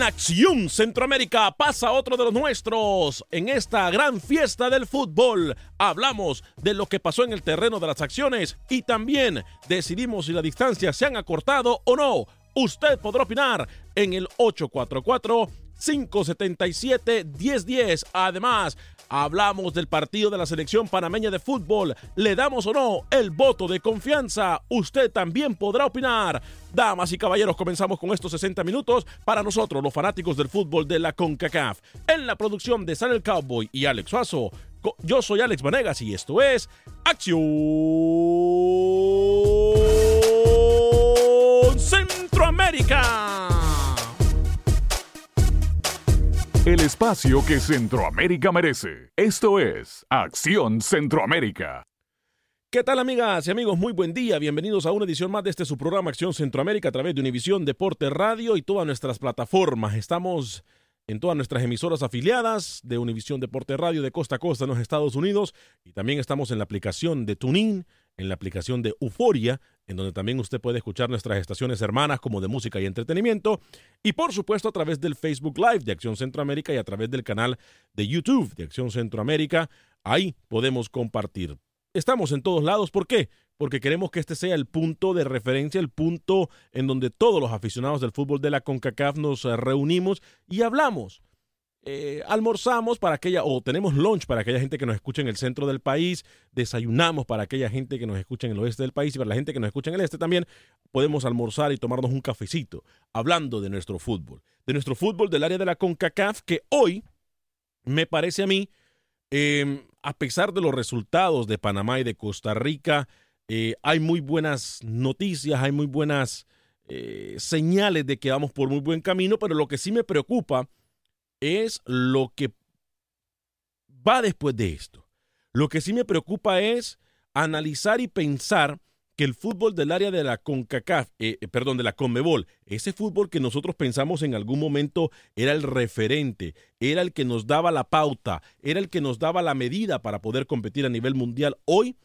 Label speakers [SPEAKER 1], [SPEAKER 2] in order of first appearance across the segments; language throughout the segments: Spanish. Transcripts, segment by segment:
[SPEAKER 1] En Acción Centroamérica pasa otro de los nuestros. En esta gran fiesta del fútbol hablamos de lo que pasó en el terreno de las acciones y también decidimos si las distancias se han acortado o no. Usted podrá opinar en el 844 577-1010. Además, hablamos del partido de la selección panameña de fútbol. ¿Le damos o no el voto de confianza? Usted también podrá opinar. Damas y caballeros, comenzamos con estos 60 minutos para nosotros, los fanáticos del fútbol de la CONCACAF. En la producción de San el Cowboy y Alex Suazo, yo soy Alex Vanegas y esto es Acción Centroamérica.
[SPEAKER 2] El espacio que Centroamérica merece. Esto es Acción Centroamérica.
[SPEAKER 1] ¿Qué tal amigas y amigos? Muy buen día. Bienvenidos a una edición más de este su programa Acción Centroamérica a través de Univisión Deporte Radio y todas nuestras plataformas. Estamos en todas nuestras emisoras afiliadas de Univisión Deporte Radio de costa a costa en los Estados Unidos y también estamos en la aplicación de TuneIn, en la aplicación de Euforia, en donde también usted puede escuchar nuestras estaciones hermanas como de música y entretenimiento y por supuesto a través del Facebook Live de Acción Centroamérica y a través del canal de YouTube de Acción Centroamérica. Ahí podemos compartir. Estamos en todos lados. ¿Por qué? Porque queremos que este sea el punto de referencia, el punto en donde todos los aficionados del fútbol de la CONCACAF nos reunimos y hablamos. Eh, almorzamos para aquella, o tenemos lunch para aquella gente que nos escucha en el centro del país, desayunamos para aquella gente que nos escucha en el oeste del país y para la gente que nos escucha en el este también, podemos almorzar y tomarnos un cafecito hablando de nuestro fútbol, de nuestro fútbol del área de la CONCACAF, que hoy me parece a mí, eh, a pesar de los resultados de Panamá y de Costa Rica, eh, hay muy buenas noticias, hay muy buenas eh, señales de que vamos por muy buen camino, pero lo que sí me preocupa es lo que va después de esto. Lo que sí me preocupa es analizar y pensar que el fútbol del área de la CONCACAF, eh, perdón, de la CONMEBOL, ese fútbol que nosotros pensamos en algún momento era el referente, era el que nos daba la pauta, era el que nos daba la medida para poder competir a nivel mundial, hoy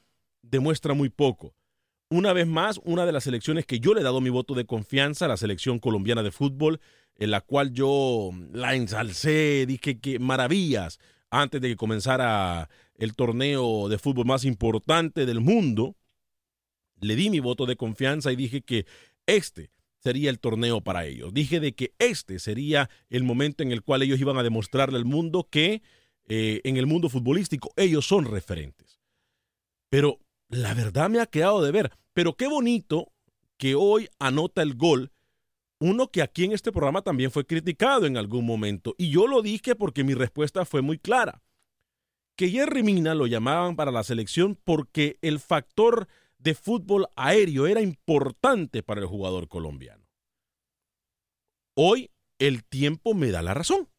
[SPEAKER 1] demuestra muy poco. Una vez más, una de las selecciones que yo le he dado mi voto de confianza, la selección colombiana de fútbol, en la cual yo la ensalcé, dije que maravillas antes de que comenzara el torneo de fútbol más importante del mundo. Le di mi voto de confianza y dije que este sería el torneo para ellos. Dije de que este sería el momento en el cual ellos iban a demostrarle al mundo que eh, en el mundo futbolístico ellos son referentes. Pero la verdad me ha quedado de ver. Pero qué bonito que hoy anota el gol uno que aquí en este programa también fue criticado en algún momento. Y yo lo dije porque mi respuesta fue muy clara. Que Jerry Mina lo llamaban para la selección porque el factor de fútbol aéreo era importante para el jugador colombiano. Hoy el tiempo me da la razón.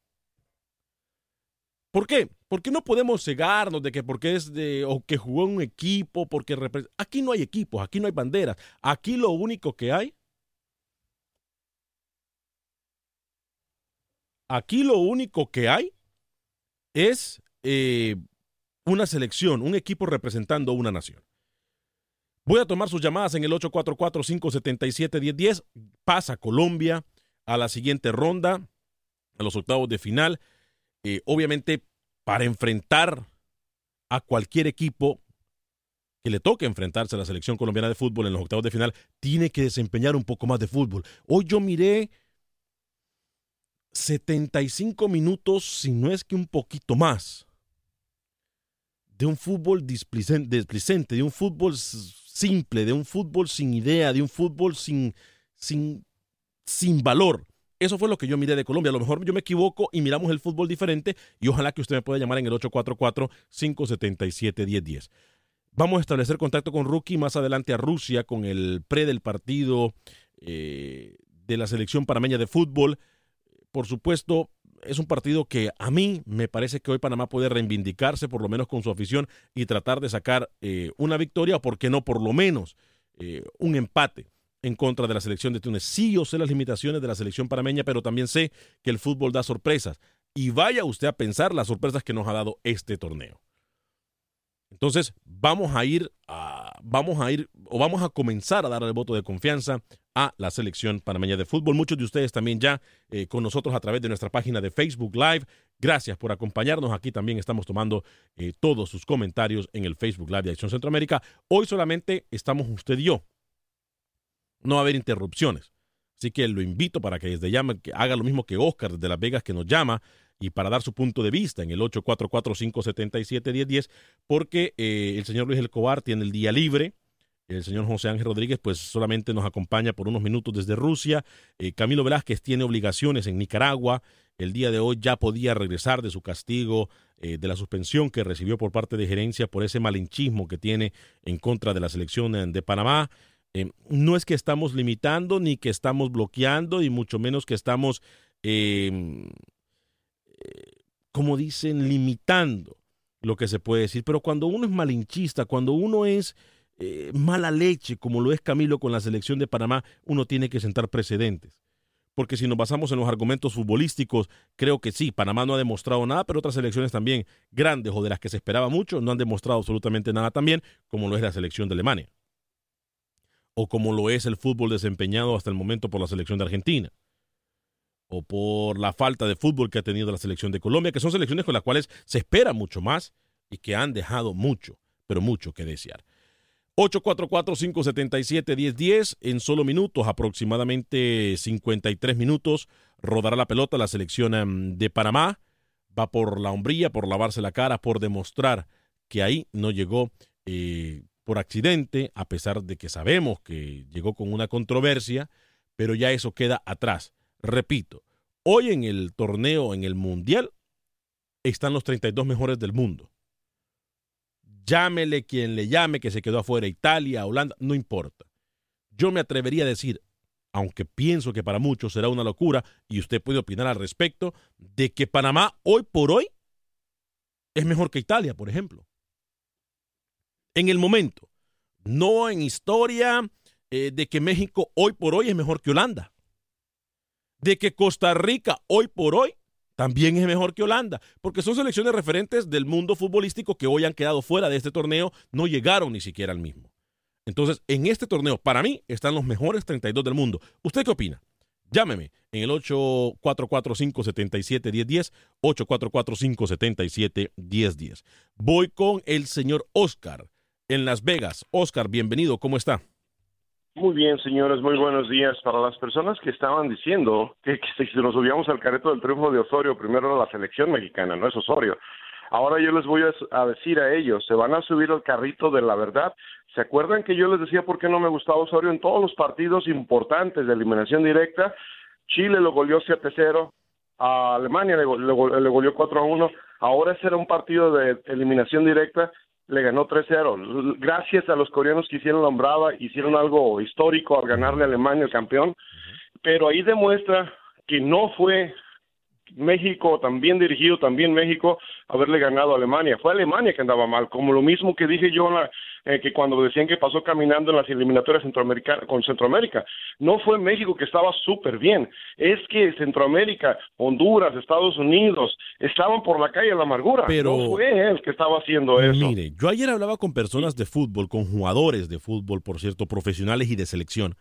[SPEAKER 1] ¿Por qué? Porque no podemos cegarnos de que porque es de o que jugó un equipo, porque aquí no hay equipos, aquí no hay banderas, aquí lo único que hay Aquí lo único que hay es eh, una selección, un equipo representando una nación. Voy a tomar sus llamadas en el 844-577-1010. Pasa Colombia a la siguiente ronda, a los octavos de final. Eh, obviamente, para enfrentar a cualquier equipo que le toque enfrentarse a la selección colombiana de fútbol en los octavos de final, tiene que desempeñar un poco más de fútbol. Hoy yo miré 75 minutos, si no es que un poquito más, de un fútbol displicente, de un fútbol simple, de un fútbol sin idea, de un fútbol sin, sin, sin valor. Eso fue lo que yo miré de Colombia. A lo mejor yo me equivoco y miramos el fútbol diferente y ojalá que usted me pueda llamar en el 844-577-1010. Vamos a establecer contacto con Rookie más adelante a Rusia con el pre del partido eh, de la selección parameña de fútbol por supuesto, es un partido que a mí me parece que hoy Panamá puede reivindicarse, por lo menos con su afición, y tratar de sacar eh, una victoria, o por qué no, por lo menos eh, un empate en contra de la selección de Túnez. Sí, yo sé las limitaciones de la selección panameña, pero también sé que el fútbol da sorpresas. Y vaya usted a pensar las sorpresas que nos ha dado este torneo. Entonces, vamos a ir a, vamos a ir o vamos a comenzar a dar el voto de confianza a la selección panameña de fútbol. Muchos de ustedes también ya eh, con nosotros a través de nuestra página de Facebook Live. Gracias por acompañarnos. Aquí también estamos tomando eh, todos sus comentarios en el Facebook Live de Acción Centroamérica. Hoy solamente estamos usted y yo. No va a haber interrupciones. Así que lo invito para que desde llame, que haga lo mismo que Oscar desde Las Vegas que nos llama y para dar su punto de vista en el 844-577-1010, porque eh, el señor Luis Elcobar tiene el día libre. El señor José Ángel Rodríguez, pues solamente nos acompaña por unos minutos desde Rusia. Eh, Camilo Velázquez tiene obligaciones en Nicaragua. El día de hoy ya podía regresar de su castigo eh, de la suspensión que recibió por parte de gerencia por ese malinchismo que tiene en contra de la selección de Panamá. no es que estamos limitando ni que estamos bloqueando y mucho menos que estamos como dicen, limitando lo que se puede decir. Pero cuando uno es malinchista, cuando uno es eh, mala leche, como lo es Camilo con la selección de Panamá, uno tiene que sentar precedentes. Porque si nos basamos en los argumentos futbolísticos, creo que sí, Panamá no ha demostrado nada, pero otras selecciones también grandes o de las que se esperaba mucho no han demostrado absolutamente nada también, como lo es la selección de Alemania. O como lo es el fútbol desempeñado hasta el momento por la selección de Argentina o por la falta de fútbol que ha tenido la selección de Colombia, que son selecciones con las cuales se espera mucho más y que han dejado mucho, pero mucho que desear. 844-577-1010, en solo minutos, aproximadamente 53 minutos, rodará la pelota la selección em, de Panamá. Va por la hombría, por lavarse la cara, por demostrar que ahí no llegó eh, por accidente, a pesar de que sabemos que llegó con una controversia, pero ya eso queda atrás. Repito, hoy en el torneo, en el Mundial, están los 32 mejores del mundo. Llámele quien le llame, que se quedó afuera, Italia, Holanda, no importa. Yo me atrevería a decir, aunque pienso que para muchos será una locura, y usted puede opinar al respecto, de que Panamá hoy por hoy es mejor que Italia, por ejemplo. En el momento, no en historia eh, de que México hoy por hoy es mejor que Holanda de que Costa Rica hoy por hoy también es mejor que Holanda, porque son selecciones referentes del mundo futbolístico que hoy han quedado fuera de este torneo, no llegaron ni siquiera al mismo. Entonces, en este torneo, para mí, están los mejores 32 del mundo. ¿Usted qué opina? Llámeme en el 844-577-1010, 844-577-1010. Voy con el señor Oscar en Las Vegas. Oscar, bienvenido, ¿cómo está?
[SPEAKER 3] Muy bien, señores, muy buenos días. Para las personas que estaban diciendo que, si nos subíamos al careto del triunfo de Osorio, primero era la selección mexicana, no es Osorio. Ahora yo les voy a, decir a ellos, se van a subir al carrito de la verdad. ¿Se acuerdan que yo les decía por qué no me gustaba Osorio en todos los partidos importantes de eliminación directa? Chile lo goleó 7-0, a Alemania le, go- le le goleó 4-1. Ahora ese era un partido de eliminación directa, le ganó 3-0. Gracias a los coreanos que hicieron la hombrada, hicieron algo histórico al ganarle a Alemania el campeón. Pero ahí demuestra que no fue México, también dirigido, también México, haberle ganado a Alemania. Fue Alemania que andaba mal, como lo mismo que dije yo en la- eh, que cuando decían que pasó caminando en las eliminatorias centroamericanas con Centroamérica. No fue México que estaba súper bien, es que Centroamérica, Honduras, Estados Unidos, estaban por la calle de la amargura.
[SPEAKER 1] Pero-
[SPEAKER 3] no fue él que estaba haciendo eso.
[SPEAKER 1] Mire, yo ayer hablaba con personas de fútbol, con jugadores de fútbol, por cierto, profesionales y de selección,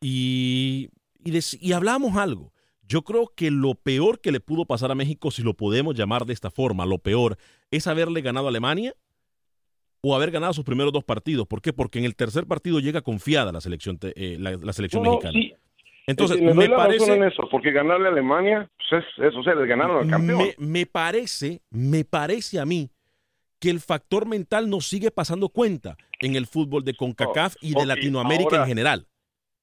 [SPEAKER 1] y, y, y hablábamos algo. Yo creo que lo peor que le pudo pasar a México, si lo podemos llamar de esta forma, lo peor, es haberle ganado a Alemania o haber ganado sus primeros dos partidos. ¿Por qué? Porque en el tercer partido llega confiada la selección, eh, la, la selección
[SPEAKER 3] No,
[SPEAKER 1] mexicana.
[SPEAKER 3] sí.
[SPEAKER 1] Entonces,
[SPEAKER 3] Eh,
[SPEAKER 1] me
[SPEAKER 3] razón
[SPEAKER 1] parece,
[SPEAKER 3] en eso, porque ganarle a Alemania, pues es, es, o sea, les ganaron al campeón.
[SPEAKER 1] Me, me parece, me parece a mí que el factor mental nos sigue pasando cuenta en el fútbol de CONCACAF y de Latinoamérica
[SPEAKER 3] ahora,
[SPEAKER 1] en general.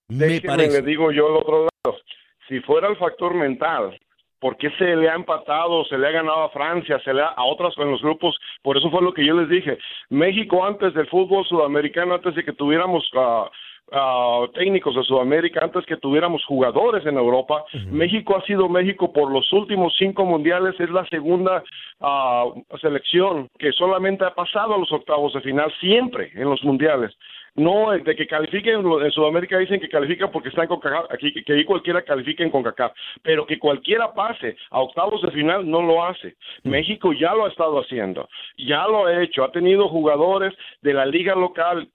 [SPEAKER 1] Me parece.
[SPEAKER 3] le digo yo al otro lado, si fuera el factor mental, ¿por qué se le ha empatado, se le ha ganado a Francia, se le ha a otras en los grupos? Por eso fue lo que yo les dije. México antes del fútbol sudamericano, antes de que tuviéramos ah, ah, técnicos de Sudamérica, antes que tuviéramos jugadores en Europa, México ha sido México por los últimos cinco mundiales, es la segunda ah, selección que solamente ha pasado a los octavos de final siempre en los mundiales. No, de que califiquen, en Sudamérica dicen que califican porque están con CONCACAF, aquí que ahí cualquiera califique en CONCACAF, pero que cualquiera pase a octavos de final no lo hace. México ya lo ha estado haciendo, ya lo ha hecho, ha tenido jugadores de la liga local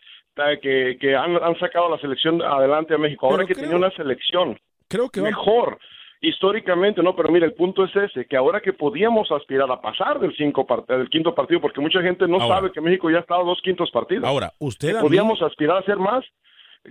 [SPEAKER 3] que, que han, han sacado la selección adelante a México. Ahora
[SPEAKER 1] Pero
[SPEAKER 3] que
[SPEAKER 1] creo-
[SPEAKER 3] tenía una selección
[SPEAKER 1] Creo que va-
[SPEAKER 3] mejor históricamente, no, pero mira, el punto es ese, que ahora que podíamos aspirar a pasar del, cinco del quinto partido, porque mucha gente no
[SPEAKER 1] Ahora.
[SPEAKER 3] sabe que México ya ha estado dos quintos partidos.
[SPEAKER 1] Ahora, usted a mí-
[SPEAKER 3] podíamos aspirar a hacer más.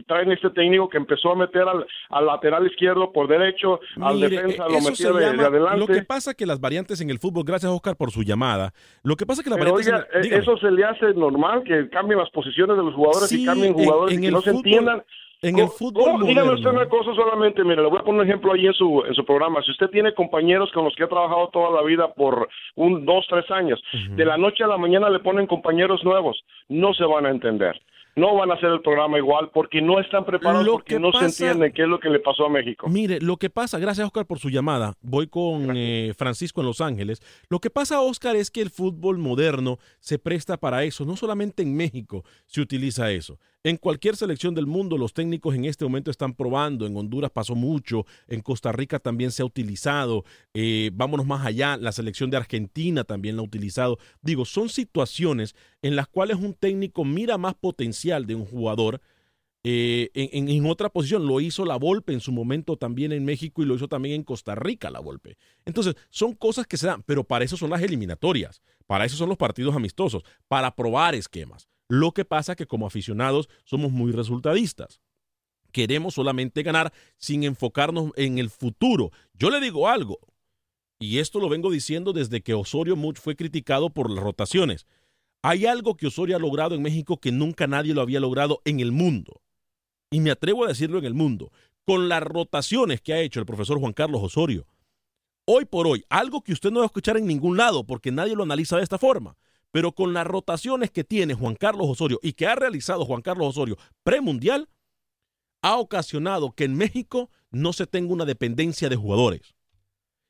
[SPEAKER 3] Traen este técnico que empezó a meter al, al lateral izquierdo por derecho, al defensa lo
[SPEAKER 1] se
[SPEAKER 3] de, adelante.
[SPEAKER 1] Lo que pasa que las variantes en el fútbol, gracias Oscar por su llamada, lo que pasa que las
[SPEAKER 3] Pero
[SPEAKER 1] variantes...
[SPEAKER 3] oiga,
[SPEAKER 1] en el-
[SPEAKER 3] eh, eso se le hace normal, que cambien las posiciones de los jugadores
[SPEAKER 1] Sí,
[SPEAKER 3] y cambien
[SPEAKER 1] en-
[SPEAKER 3] jugadores
[SPEAKER 1] en
[SPEAKER 3] y que no se entiendan.
[SPEAKER 1] En el
[SPEAKER 3] ¿Cómo-
[SPEAKER 1] fútbol
[SPEAKER 3] cómo? Dígame usted una cosa solamente, mire, le voy a poner un ejemplo ahí en su, en su programa. Si usted tiene compañeros con los que ha trabajado toda la vida por un, dos, tres años, de la noche a la mañana le ponen compañeros nuevos, no se van a entender. No van a hacer el programa igual porque no están preparados,
[SPEAKER 1] Lo
[SPEAKER 3] porque
[SPEAKER 1] que
[SPEAKER 3] no
[SPEAKER 1] pasa-
[SPEAKER 3] se entiende qué es lo que le pasó a México.
[SPEAKER 1] Mire, lo que pasa, gracias Oscar por su llamada, voy con eh, Francisco en Los Ángeles. Lo que pasa, Oscar, es que el fútbol moderno se presta para eso. No solamente en México se utiliza eso. En cualquier selección del mundo, los técnicos en este momento están probando. En Honduras pasó mucho, en Costa Rica también se ha utilizado. Eh, vámonos más allá, la selección de Argentina también la ha utilizado. Digo, son situaciones en las cuales un técnico mira más potencial de un jugador eh, en, en- otra posición. Lo hizo la Volpe en su momento también en México y lo hizo también en Costa Rica la Volpe. Entonces, son cosas que se dan, pero para eso son las eliminatorias, para eso son los partidos amistosos, para probar esquemas. Lo que pasa que como aficionados somos muy resultadistas. Queremos solamente ganar sin enfocarnos en el futuro. Yo le digo algo, y esto lo vengo diciendo desde que Osorio Much fue criticado por las rotaciones. Hay algo que Osorio ha logrado en México que nunca nadie lo había logrado en el mundo. Y me atrevo a decirlo en el mundo. Con las rotaciones que ha hecho el profesor Juan Carlos Osorio. Hoy por hoy, algo que usted no va a escuchar en ningún lado porque nadie lo analiza de esta forma. Pero con las rotaciones que tiene Juan Carlos Osorio y que ha realizado Juan Carlos Osorio premundial, ha ocasionado que en México no se tenga una dependencia de jugadores.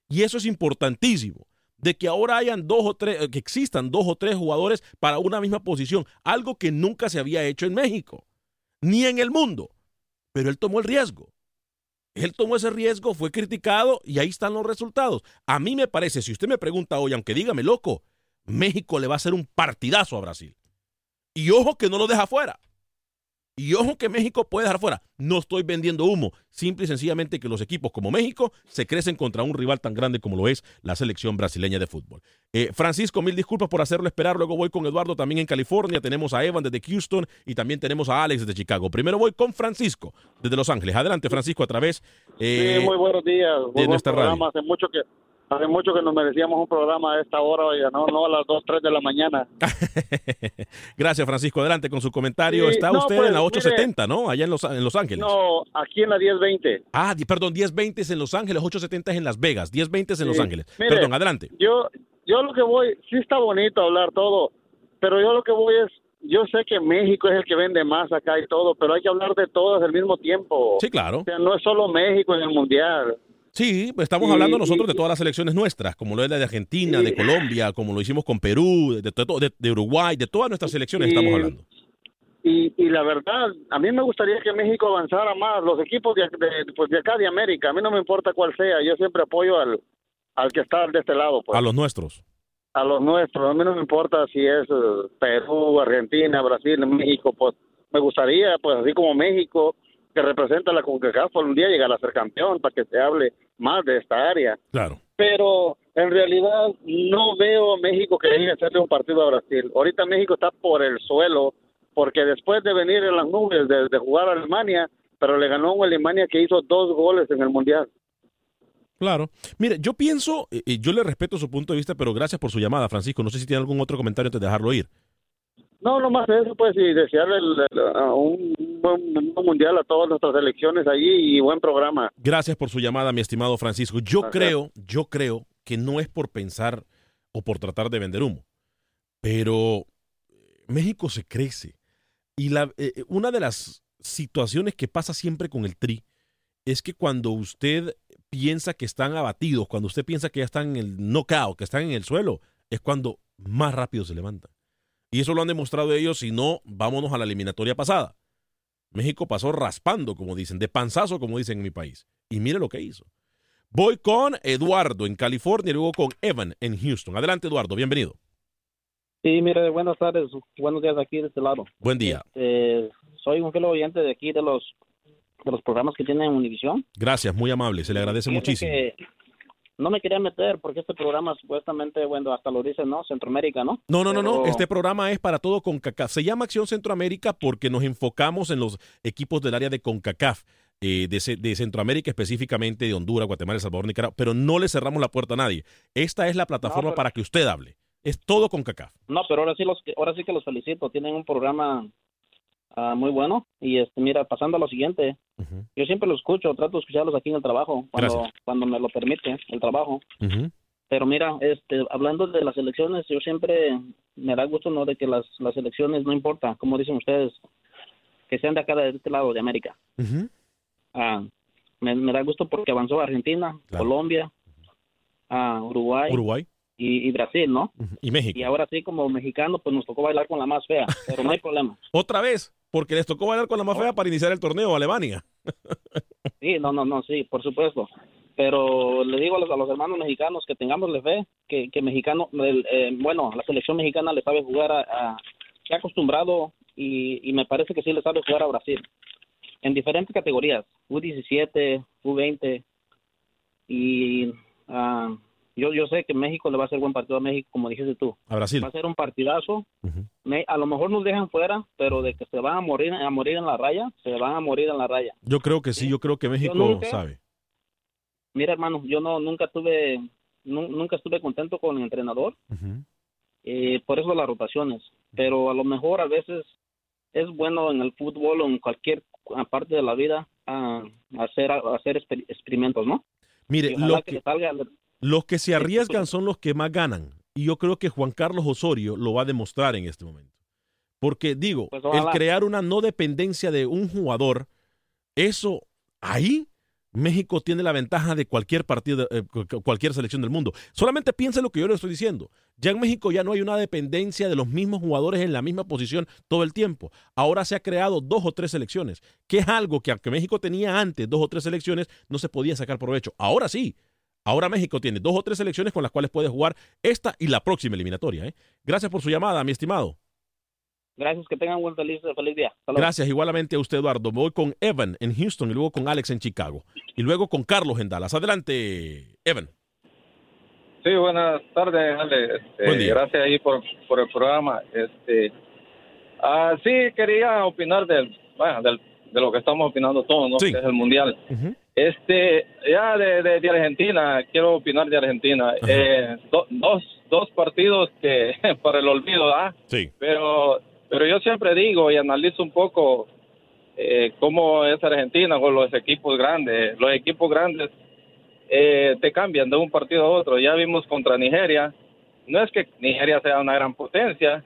[SPEAKER 1] Y eso es importantísimo, de que ahora hayan dos o tres, que existan dos o tres jugadores para una misma posición, algo que nunca se había hecho en México, ni en el mundo. Pero él tomó el riesgo. Él tomó ese riesgo, fue criticado y ahí están los resultados. A mí me parece, si usted me pregunta hoy, aunque dígame loco, México le va a hacer un partidazo a Brasil. Y ojo que no lo deja fuera. Y ojo que México puede dejar fuera. No estoy vendiendo humo. Simple y sencillamente que los equipos como México se crecen contra un rival tan grande como lo es la selección brasileña de fútbol. Eh, Francisco, mil disculpas por hacerlo esperar. Luego voy con Eduardo también en California. Tenemos a Evan desde Houston y también tenemos a Alex desde Chicago. Primero voy con Francisco desde Los Ángeles. Adelante, Francisco, a través eh,
[SPEAKER 4] sí, muy buenos días. Muy
[SPEAKER 1] de nuestra radio.
[SPEAKER 4] Hace mucho que Hace mucho que nos merecíamos un programa a esta hora, oiga, no, no a las 2, 3 de la mañana.
[SPEAKER 1] Gracias, Francisco. Adelante con su comentario.
[SPEAKER 4] Sí,
[SPEAKER 1] Está
[SPEAKER 4] no,
[SPEAKER 1] usted
[SPEAKER 4] pues,
[SPEAKER 1] en la
[SPEAKER 4] mire.
[SPEAKER 1] 870, ¿no? Allá en Los, en Los Ángeles.
[SPEAKER 4] No, aquí en la 1020.
[SPEAKER 1] Ah, perdón, 1020 es en Los Ángeles, 870 es en Las Vegas, 1020 es en Los
[SPEAKER 4] Sí.
[SPEAKER 1] Ángeles.
[SPEAKER 4] Mire,
[SPEAKER 1] Perdón, adelante.
[SPEAKER 4] Yo, yo lo que voy, sí está bonito hablar todo, pero yo lo que voy es, yo sé que México es el que vende más acá y todo, pero hay que hablar de todas al mismo tiempo.
[SPEAKER 1] Sí, claro.
[SPEAKER 4] O sea, no es solo México en el Mundial.
[SPEAKER 1] Sí, estamos hablando nosotros
[SPEAKER 4] y-
[SPEAKER 1] de todas las selecciones nuestras, como lo es la de Argentina, de Colombia, como lo hicimos con Perú, de, de- de- Uruguay, de todas nuestras selecciones estamos hablando.
[SPEAKER 4] Y, y la verdad, a mí me gustaría que México avanzara más, los equipos de, de- pues de acá de América, a mí no me importa cuál sea, yo siempre apoyo al, al que está de este lado, pues.
[SPEAKER 1] A los nuestros.
[SPEAKER 4] a los nuestros. A mí no me importa si es eh, Perú, Argentina, Brasil, México. Pues me gustaría, pues así como México, que representa la CONCACAF, por un día llegar a ser campeón para que se hable más de esta área.
[SPEAKER 1] Claro.
[SPEAKER 4] Pero en realidad no veo a México que llegue a hacerle un partido a Brasil. Ahorita México está por el suelo, porque después de venir en las nubes, de, de jugar a Alemania, pero le ganó a Alemania que hizo dos goles en el Mundial.
[SPEAKER 1] Claro. Mire, yo pienso, eh, yo le respeto su punto de vista, pero gracias por su llamada, Francisco. No sé si tiene algún otro comentario antes de dejarlo ir.
[SPEAKER 4] No, nomás eso, pues, y desearle el- el- a un buen, un buen mundial a todas nuestras elecciones allí y buen programa.
[SPEAKER 1] Gracias por su llamada, mi estimado Francisco. Yo
[SPEAKER 4] Gracias.
[SPEAKER 1] creo, yo creo que no es por pensar o por tratar de vender humo, pero México se crece. Y la, eh, eh, una de las situaciones que pasa siempre con el tri es que cuando usted piensa que están abatidos, cuando usted piensa que ya están en el knockout, que están en el suelo, es cuando más rápido se levantan. Y eso lo han demostrado ellos, si no, vámonos a la eliminatoria pasada. México pasó raspando, como dicen, de panzazo, como dicen en mi país. Y mire lo que hizo. Voy con Eduardo en California y luego con Evan en Houston. Adelante, Eduardo, bienvenido.
[SPEAKER 5] Sí, mire, buenas tardes, buenos días aquí de este lado.
[SPEAKER 1] Buen día.
[SPEAKER 5] Eh, soy un fiel oyente de aquí de los de los programas que tienen Univisión.
[SPEAKER 1] Gracias, muy amable, se le agradece muchísimo.
[SPEAKER 5] que no me quería meter porque este programa supuestamente, bueno, hasta lo dice, ¿no? Centroamérica, ¿no?
[SPEAKER 1] No, no, no, no. Este programa es para todo CONCACAF. Se llama Acción Centroamérica porque nos enfocamos en los equipos del área de CONCACAF, eh, de, de Centroamérica específicamente, de Honduras, Guatemala, El Salvador, Nicaragua, pero no le cerramos la puerta a nadie. Esta es la plataforma
[SPEAKER 5] pero-
[SPEAKER 1] para que usted hable. Es todo CONCACAF.
[SPEAKER 5] No, pero ahora sí los ahora sí que los felicito, tienen un programa ah, muy bueno. Y este mira, pasando a lo siguiente, yo siempre los escucho, trato de escucharlos aquí en el trabajo cuando
[SPEAKER 1] Gracias.
[SPEAKER 5] cuando me lo permite el trabajo. Pero mira, este, hablando de las elecciones, yo siempre me da gusto no de que las, las elecciones no importa, como dicen ustedes, que sean de acá de este lado de América. Ah, me, me da gusto porque avanzó Argentina, Colombia, ah, Uruguay,
[SPEAKER 1] Uruguay
[SPEAKER 5] y, y Brasil, ¿no?
[SPEAKER 1] y México.
[SPEAKER 5] Y ahora sí, como mexicano, pues nos tocó bailar con la más fea, pero no hay problema.
[SPEAKER 1] Otra vez, porque les tocó bailar con la más fea para iniciar el torneo Alemania.
[SPEAKER 5] Sí, no, no, no, sí, por supuesto. Pero le digo a los, a los hermanos mexicanos que tengamos fe, que, que mexicano, el, eh, bueno, la selección mexicana le sabe jugar a, a- se ha acostumbrado y, y me parece que sí le sabe jugar a Brasil en diferentes categorías, U17, U20 y ah, yo yo sé que México le va a hacer buen partido a México, como dijiste tú.
[SPEAKER 1] A Brasil.
[SPEAKER 5] Va a ser un partidazo. Me- a lo mejor nos dejan fuera, pero de que se van a morir a morir en la raya, se van a morir en la raya.
[SPEAKER 1] Yo creo que sí, yo creo que México
[SPEAKER 5] nunca-
[SPEAKER 1] sabe.
[SPEAKER 5] Mira, hermano, yo no nunca tuve nu- nunca estuve contento con el entrenador, eh, por eso las rotaciones. Pero a lo mejor a veces es bueno en el fútbol o en cualquier parte de la vida ah, hacer hacer exper- experimentos, ¿no?
[SPEAKER 1] Mire, los
[SPEAKER 5] que
[SPEAKER 1] que,
[SPEAKER 5] le salga
[SPEAKER 1] los que se arriesgan son los que más ganan. Y yo creo que Juan Carlos Osorio lo va a demostrar en este momento. Porque digo,
[SPEAKER 5] Pues
[SPEAKER 1] el crear una no dependencia de un jugador, eso ahí México tiene la ventaja de cualquier partido, eh, cu- cu- cualquier selección del mundo. Solamente piense lo que yo le estoy diciendo. Ya en México ya no hay una dependencia de los mismos jugadores en la misma posición todo el tiempo. Ahora se ha creado dos o tres selecciones, que es algo que aunque México tenía antes dos o tres selecciones, no se podía sacar provecho. Ahora sí. Ahora México tiene dos o tres selecciones con las cuales puede jugar esta y la próxima eliminatoria. ¿eh? Gracias por su llamada, mi estimado.
[SPEAKER 5] Gracias, que tengan un feliz feliz día.
[SPEAKER 1] Gracias igualmente a usted, Eduardo. Voy con Evan en Houston y luego con Alex en Chicago. Y luego con Carlos en Dallas. Adelante, Evan.
[SPEAKER 6] Sí, buenas tardes, Ale. Este,
[SPEAKER 1] Buen día.
[SPEAKER 6] Gracias ahí por, por el programa. Este, ah, sí, quería opinar del, bueno, del, de lo que estamos opinando todos, ¿no?
[SPEAKER 1] Sí.
[SPEAKER 6] Que es el Mundial. Este, ya de, de, de Argentina, quiero opinar de Argentina. Eh, do- dos, dos partidos que por el olvido, ¿ah?
[SPEAKER 1] Sí.
[SPEAKER 6] Pero, pero yo siempre digo y analizo un poco eh, cómo es Argentina con los equipos grandes. Los equipos grandes eh, te cambian de un partido a otro. Ya vimos contra Nigeria. No es que Nigeria sea una gran potencia,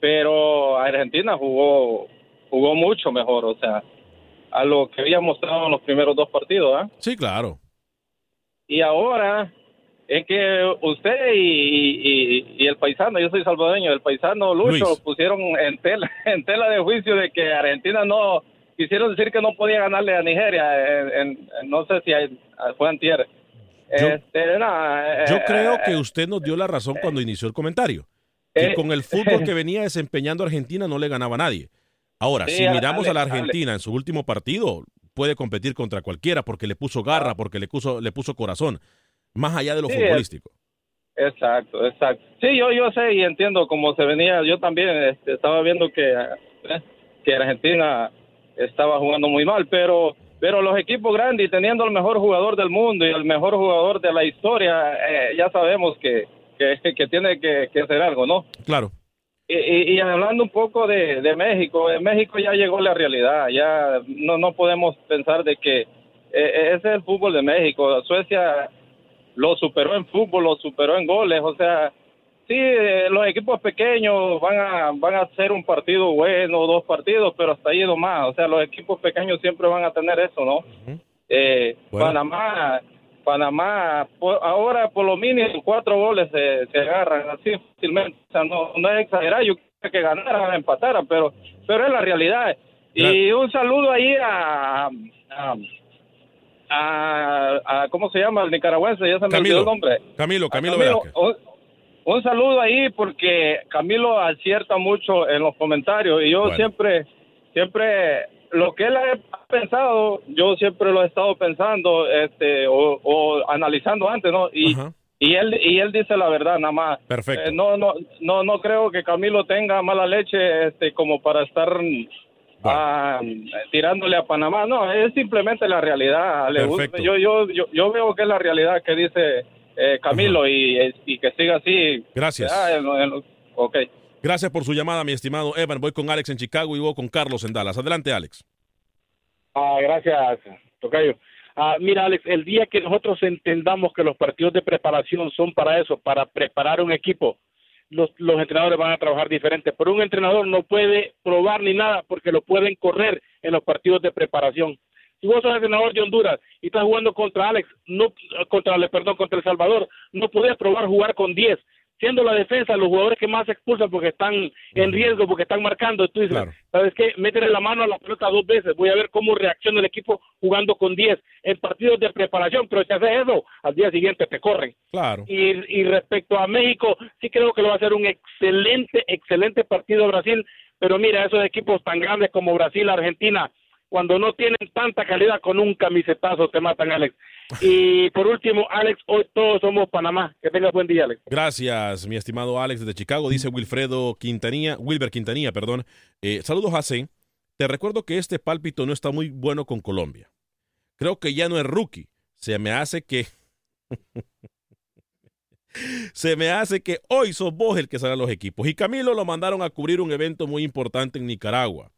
[SPEAKER 6] pero Argentina jugó jugó mucho mejor, o sea, a lo que había mostrado en los primeros dos partidos, ¿ah?
[SPEAKER 1] Sí, claro.
[SPEAKER 6] Y ahora es que usted y, y- y el paisano, yo soy salvadoreño, el paisano Lucho
[SPEAKER 1] Luis.
[SPEAKER 6] pusieron en tela, en tela de juicio de que Argentina no, quisieron decir que no podía ganarle a Nigeria, en, en- en- no sé si hay- fue antier.
[SPEAKER 1] Yo-
[SPEAKER 6] Este, nada,
[SPEAKER 1] Yo
[SPEAKER 6] eh,
[SPEAKER 1] creo que usted nos dio la razón cuando inició el comentario. Que
[SPEAKER 6] eh,
[SPEAKER 1] con el fútbol que venía desempeñando Argentina no le ganaba a nadie. Ahora,
[SPEAKER 6] Sí,
[SPEAKER 1] si miramos a la Argentina en su último partido, puede competir contra cualquiera porque le puso garra, porque le puso, le puso corazón, más allá de lo
[SPEAKER 6] Sí,
[SPEAKER 1] futbolístico.
[SPEAKER 6] Exacto, exacto. Sí, yo yo sé y entiendo cómo se venía. Yo también este, estaba viendo que eh, que Argentina estaba jugando muy mal, pero pero los equipos grandes y teniendo el mejor jugador del mundo y el mejor jugador de la historia, eh, ya sabemos que, que, que tiene que, que hacer algo, ¿no?
[SPEAKER 1] Claro.
[SPEAKER 6] Y, y- hablando un poco de, de México, en México ya llegó la realidad, ya no, no podemos pensar de que eh, ese es el fútbol de México. Suecia lo superó en fútbol, lo superó en goles, o sea, sí, eh, los equipos pequeños van a van a hacer un partido bueno, dos partidos, pero hasta ahí nomás, o sea, los equipos pequeños siempre van a tener eso, ¿no? Eh,
[SPEAKER 1] Bueno.
[SPEAKER 6] Panamá, Panamá, por- ahora por lo mínimo cuatro goles se, se agarran así fácilmente, o sea, no, no es exagerar, yo creo que ganaran, empataran, pero pero es la realidad. Y un saludo ahí a, a, a, a- ¿cómo se llama? El nicaragüense, ya se me olvidó el nombre.
[SPEAKER 1] Camilo, Camilo,
[SPEAKER 6] Camilo, un, un saludo ahí porque Camilo acierta mucho en los comentarios y yo
[SPEAKER 1] Bueno.
[SPEAKER 6] siempre, siempre, lo que él ha pensado, yo siempre lo he estado pensando este, o, o analizando antes, ¿no? Y, y él y él dice la verdad nada más.
[SPEAKER 1] Perfecto.
[SPEAKER 6] Eh, no, no, no, no creo que Camilo tenga mala leche este, como para estar ah, tirándole a Panamá. No, es simplemente la realidad. Le gusta- yo, yo, yo, yo veo que es la realidad que dice eh, Camilo y, y que siga así.
[SPEAKER 1] Gracias.
[SPEAKER 6] Ah, en- en- ok.
[SPEAKER 1] Gracias por su llamada, mi estimado Evan. Voy con Alex en Chicago y voy con Carlos en Dallas. Adelante, Alex.
[SPEAKER 7] Ah, gracias, Tocayo. Ah, mira, Alex, el día que nosotros entendamos que los partidos de preparación son para eso, para preparar un equipo, los, entrenadores van a trabajar diferente. Pero un entrenador no puede probar ni nada porque lo pueden correr en los partidos de preparación. Si vos sos entrenador de Honduras y estás jugando contra Alex, no contra, perdón, contra El Salvador, no podés probar jugar con 10. Siendo la defensa los jugadores que más se expulsan porque están en riesgo, porque están marcando, tú dices, ¿sabes qué? Métele la mano a la pelota dos veces, voy a ver cómo reacciona el equipo jugando con 10 en partidos de preparación, pero si haces eso, al día siguiente te corren.
[SPEAKER 1] Claro.
[SPEAKER 7] Y, y respecto a México, sí creo que lo va a ser un excelente, excelente partido Brasil, pero mira, esos equipos tan grandes como Brasil, Argentina, cuando no tienen tanta calidad con un camisetazo te matan, Alex. Y por último, Alex, hoy todos somos Panamá. Que tengas buen día, Alex.
[SPEAKER 1] Gracias, mi estimado Alex desde Chicago. Dice Wilfredo Quintanilla, Wilber Quintanilla, perdón. Eh, saludos, Jacé. Te recuerdo que este pálpito no está muy bueno con Colombia. Creo que ya no es rookie. Se me hace que. Se me hace que hoy sos vos el que sale a los equipos. Y Camilo lo mandaron a cubrir un evento muy importante en Nicaragua.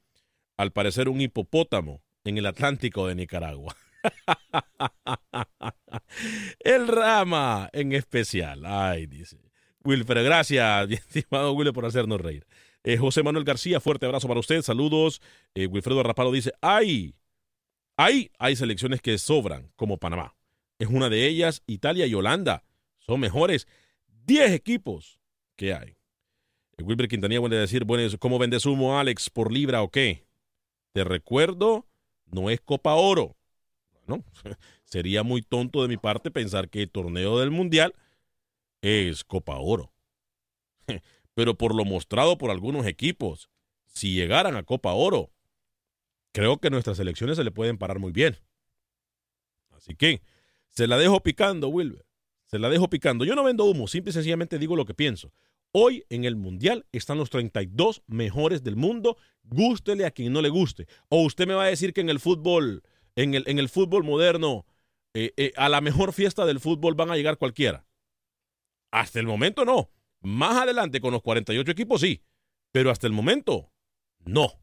[SPEAKER 1] Al parecer, un hipopótamo en el Atlántico de Nicaragua. El Rama en especial. Ay, dice. Wilfred, gracias, estimado Wilfred, por hacernos reír. Eh, José Manuel García, fuerte abrazo para usted. Saludos. Eh, Wilfredo Rapalo dice: ¡Ay! Hay, hay selecciones que sobran, como Panamá. Es una de ellas, Italia y Holanda. Son mejores. 10 equipos que hay. Eh, Wilber Quintanilla vuelve a decir, bueno, ¿cómo vendes humo, Alex, por libra o qué? Te recuerdo, no es Copa Oro. Bueno, sería muy tonto de mi parte pensar que el torneo del Mundial es Copa Oro. Pero por lo mostrado por algunos equipos, si llegaran a Copa Oro, creo que nuestras elecciones se le pueden parar muy bien. Así que se la dejo picando, Wilber. Se la dejo picando. Yo no vendo humo, simple y sencillamente digo lo que pienso. Hoy en el Mundial están los 32 mejores del mundo, gústele a quien no le guste. O usted me va a decir que en el fútbol en el, en el fútbol moderno, eh, eh, a la mejor fiesta del fútbol van a llegar cualquiera. Hasta el momento no. Más adelante con los 48 equipos sí, pero hasta el momento no.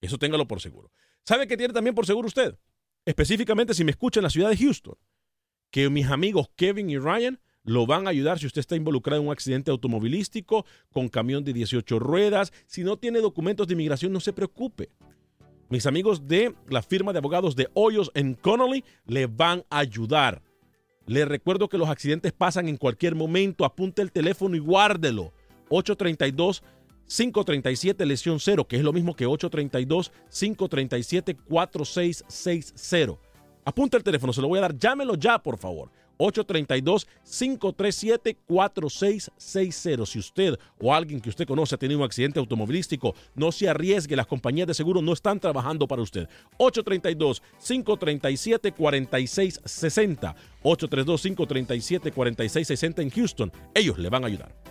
[SPEAKER 1] Eso téngalo por seguro. ¿Sabe qué tiene también por seguro usted? Específicamente si me escucha en la ciudad de Houston, que mis amigos Kevin y Ryan lo van a ayudar si usted está involucrado en un accidente automovilístico con camión de 18 ruedas. Si no tiene documentos de inmigración, no se preocupe. Mis amigos de la firma de abogados de Hoyos en Connolly le van a ayudar. Le recuerdo que los accidentes pasan en cualquier momento. Apunte el teléfono y guárdelo. 832 537 lesión 0, que es lo mismo que 832 537 4660. Apunta el teléfono, se lo voy a dar. Llámelo ya, por favor. 832-537-4660. Si usted o alguien que usted conoce ha tenido un accidente automovilístico, no se arriesgue. Las compañías de seguro no están trabajando para usted. 832-537-4660. 832-537-4660 en Houston. Ellos le van a ayudar.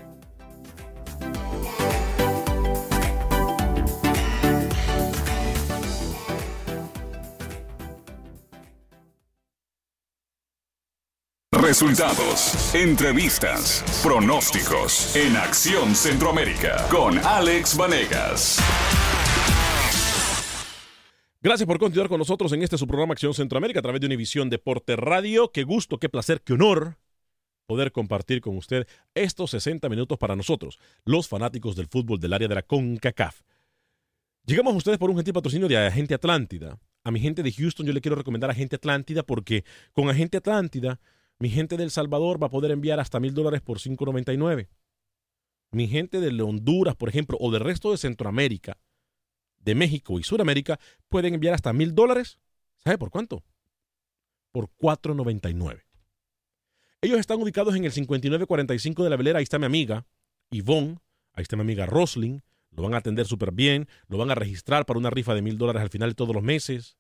[SPEAKER 2] Resultados, entrevistas, pronósticos en Acción Centroamérica con Alex Vanegas.
[SPEAKER 1] Gracias por continuar con nosotros en este su programa Acción Centroamérica a través de Univisión Deporte Radio. Qué gusto, qué placer, qué honor poder compartir con usted estos 60 minutos para nosotros, los fanáticos del fútbol del área de la CONCACAF. Llegamos a ustedes por un gentil patrocinio de Agente Atlántida. A mi gente de Houston yo le quiero recomendar Agente Atlántida porque con Agente Atlántida mi gente del Salvador va a poder enviar hasta mil dólares por 5.99. Mi gente de Honduras, por ejemplo, o del resto de Centroamérica, de México y Sudamérica, pueden enviar hasta mil dólares. ¿Sabe por cuánto? Por 4.99. Ellos están ubicados en el 5945 de la velera. Ahí está mi amiga Yvonne. Ahí está mi amiga Rosling. Lo van a atender súper bien. Lo van a registrar para una rifa de mil dólares al final de todos los meses.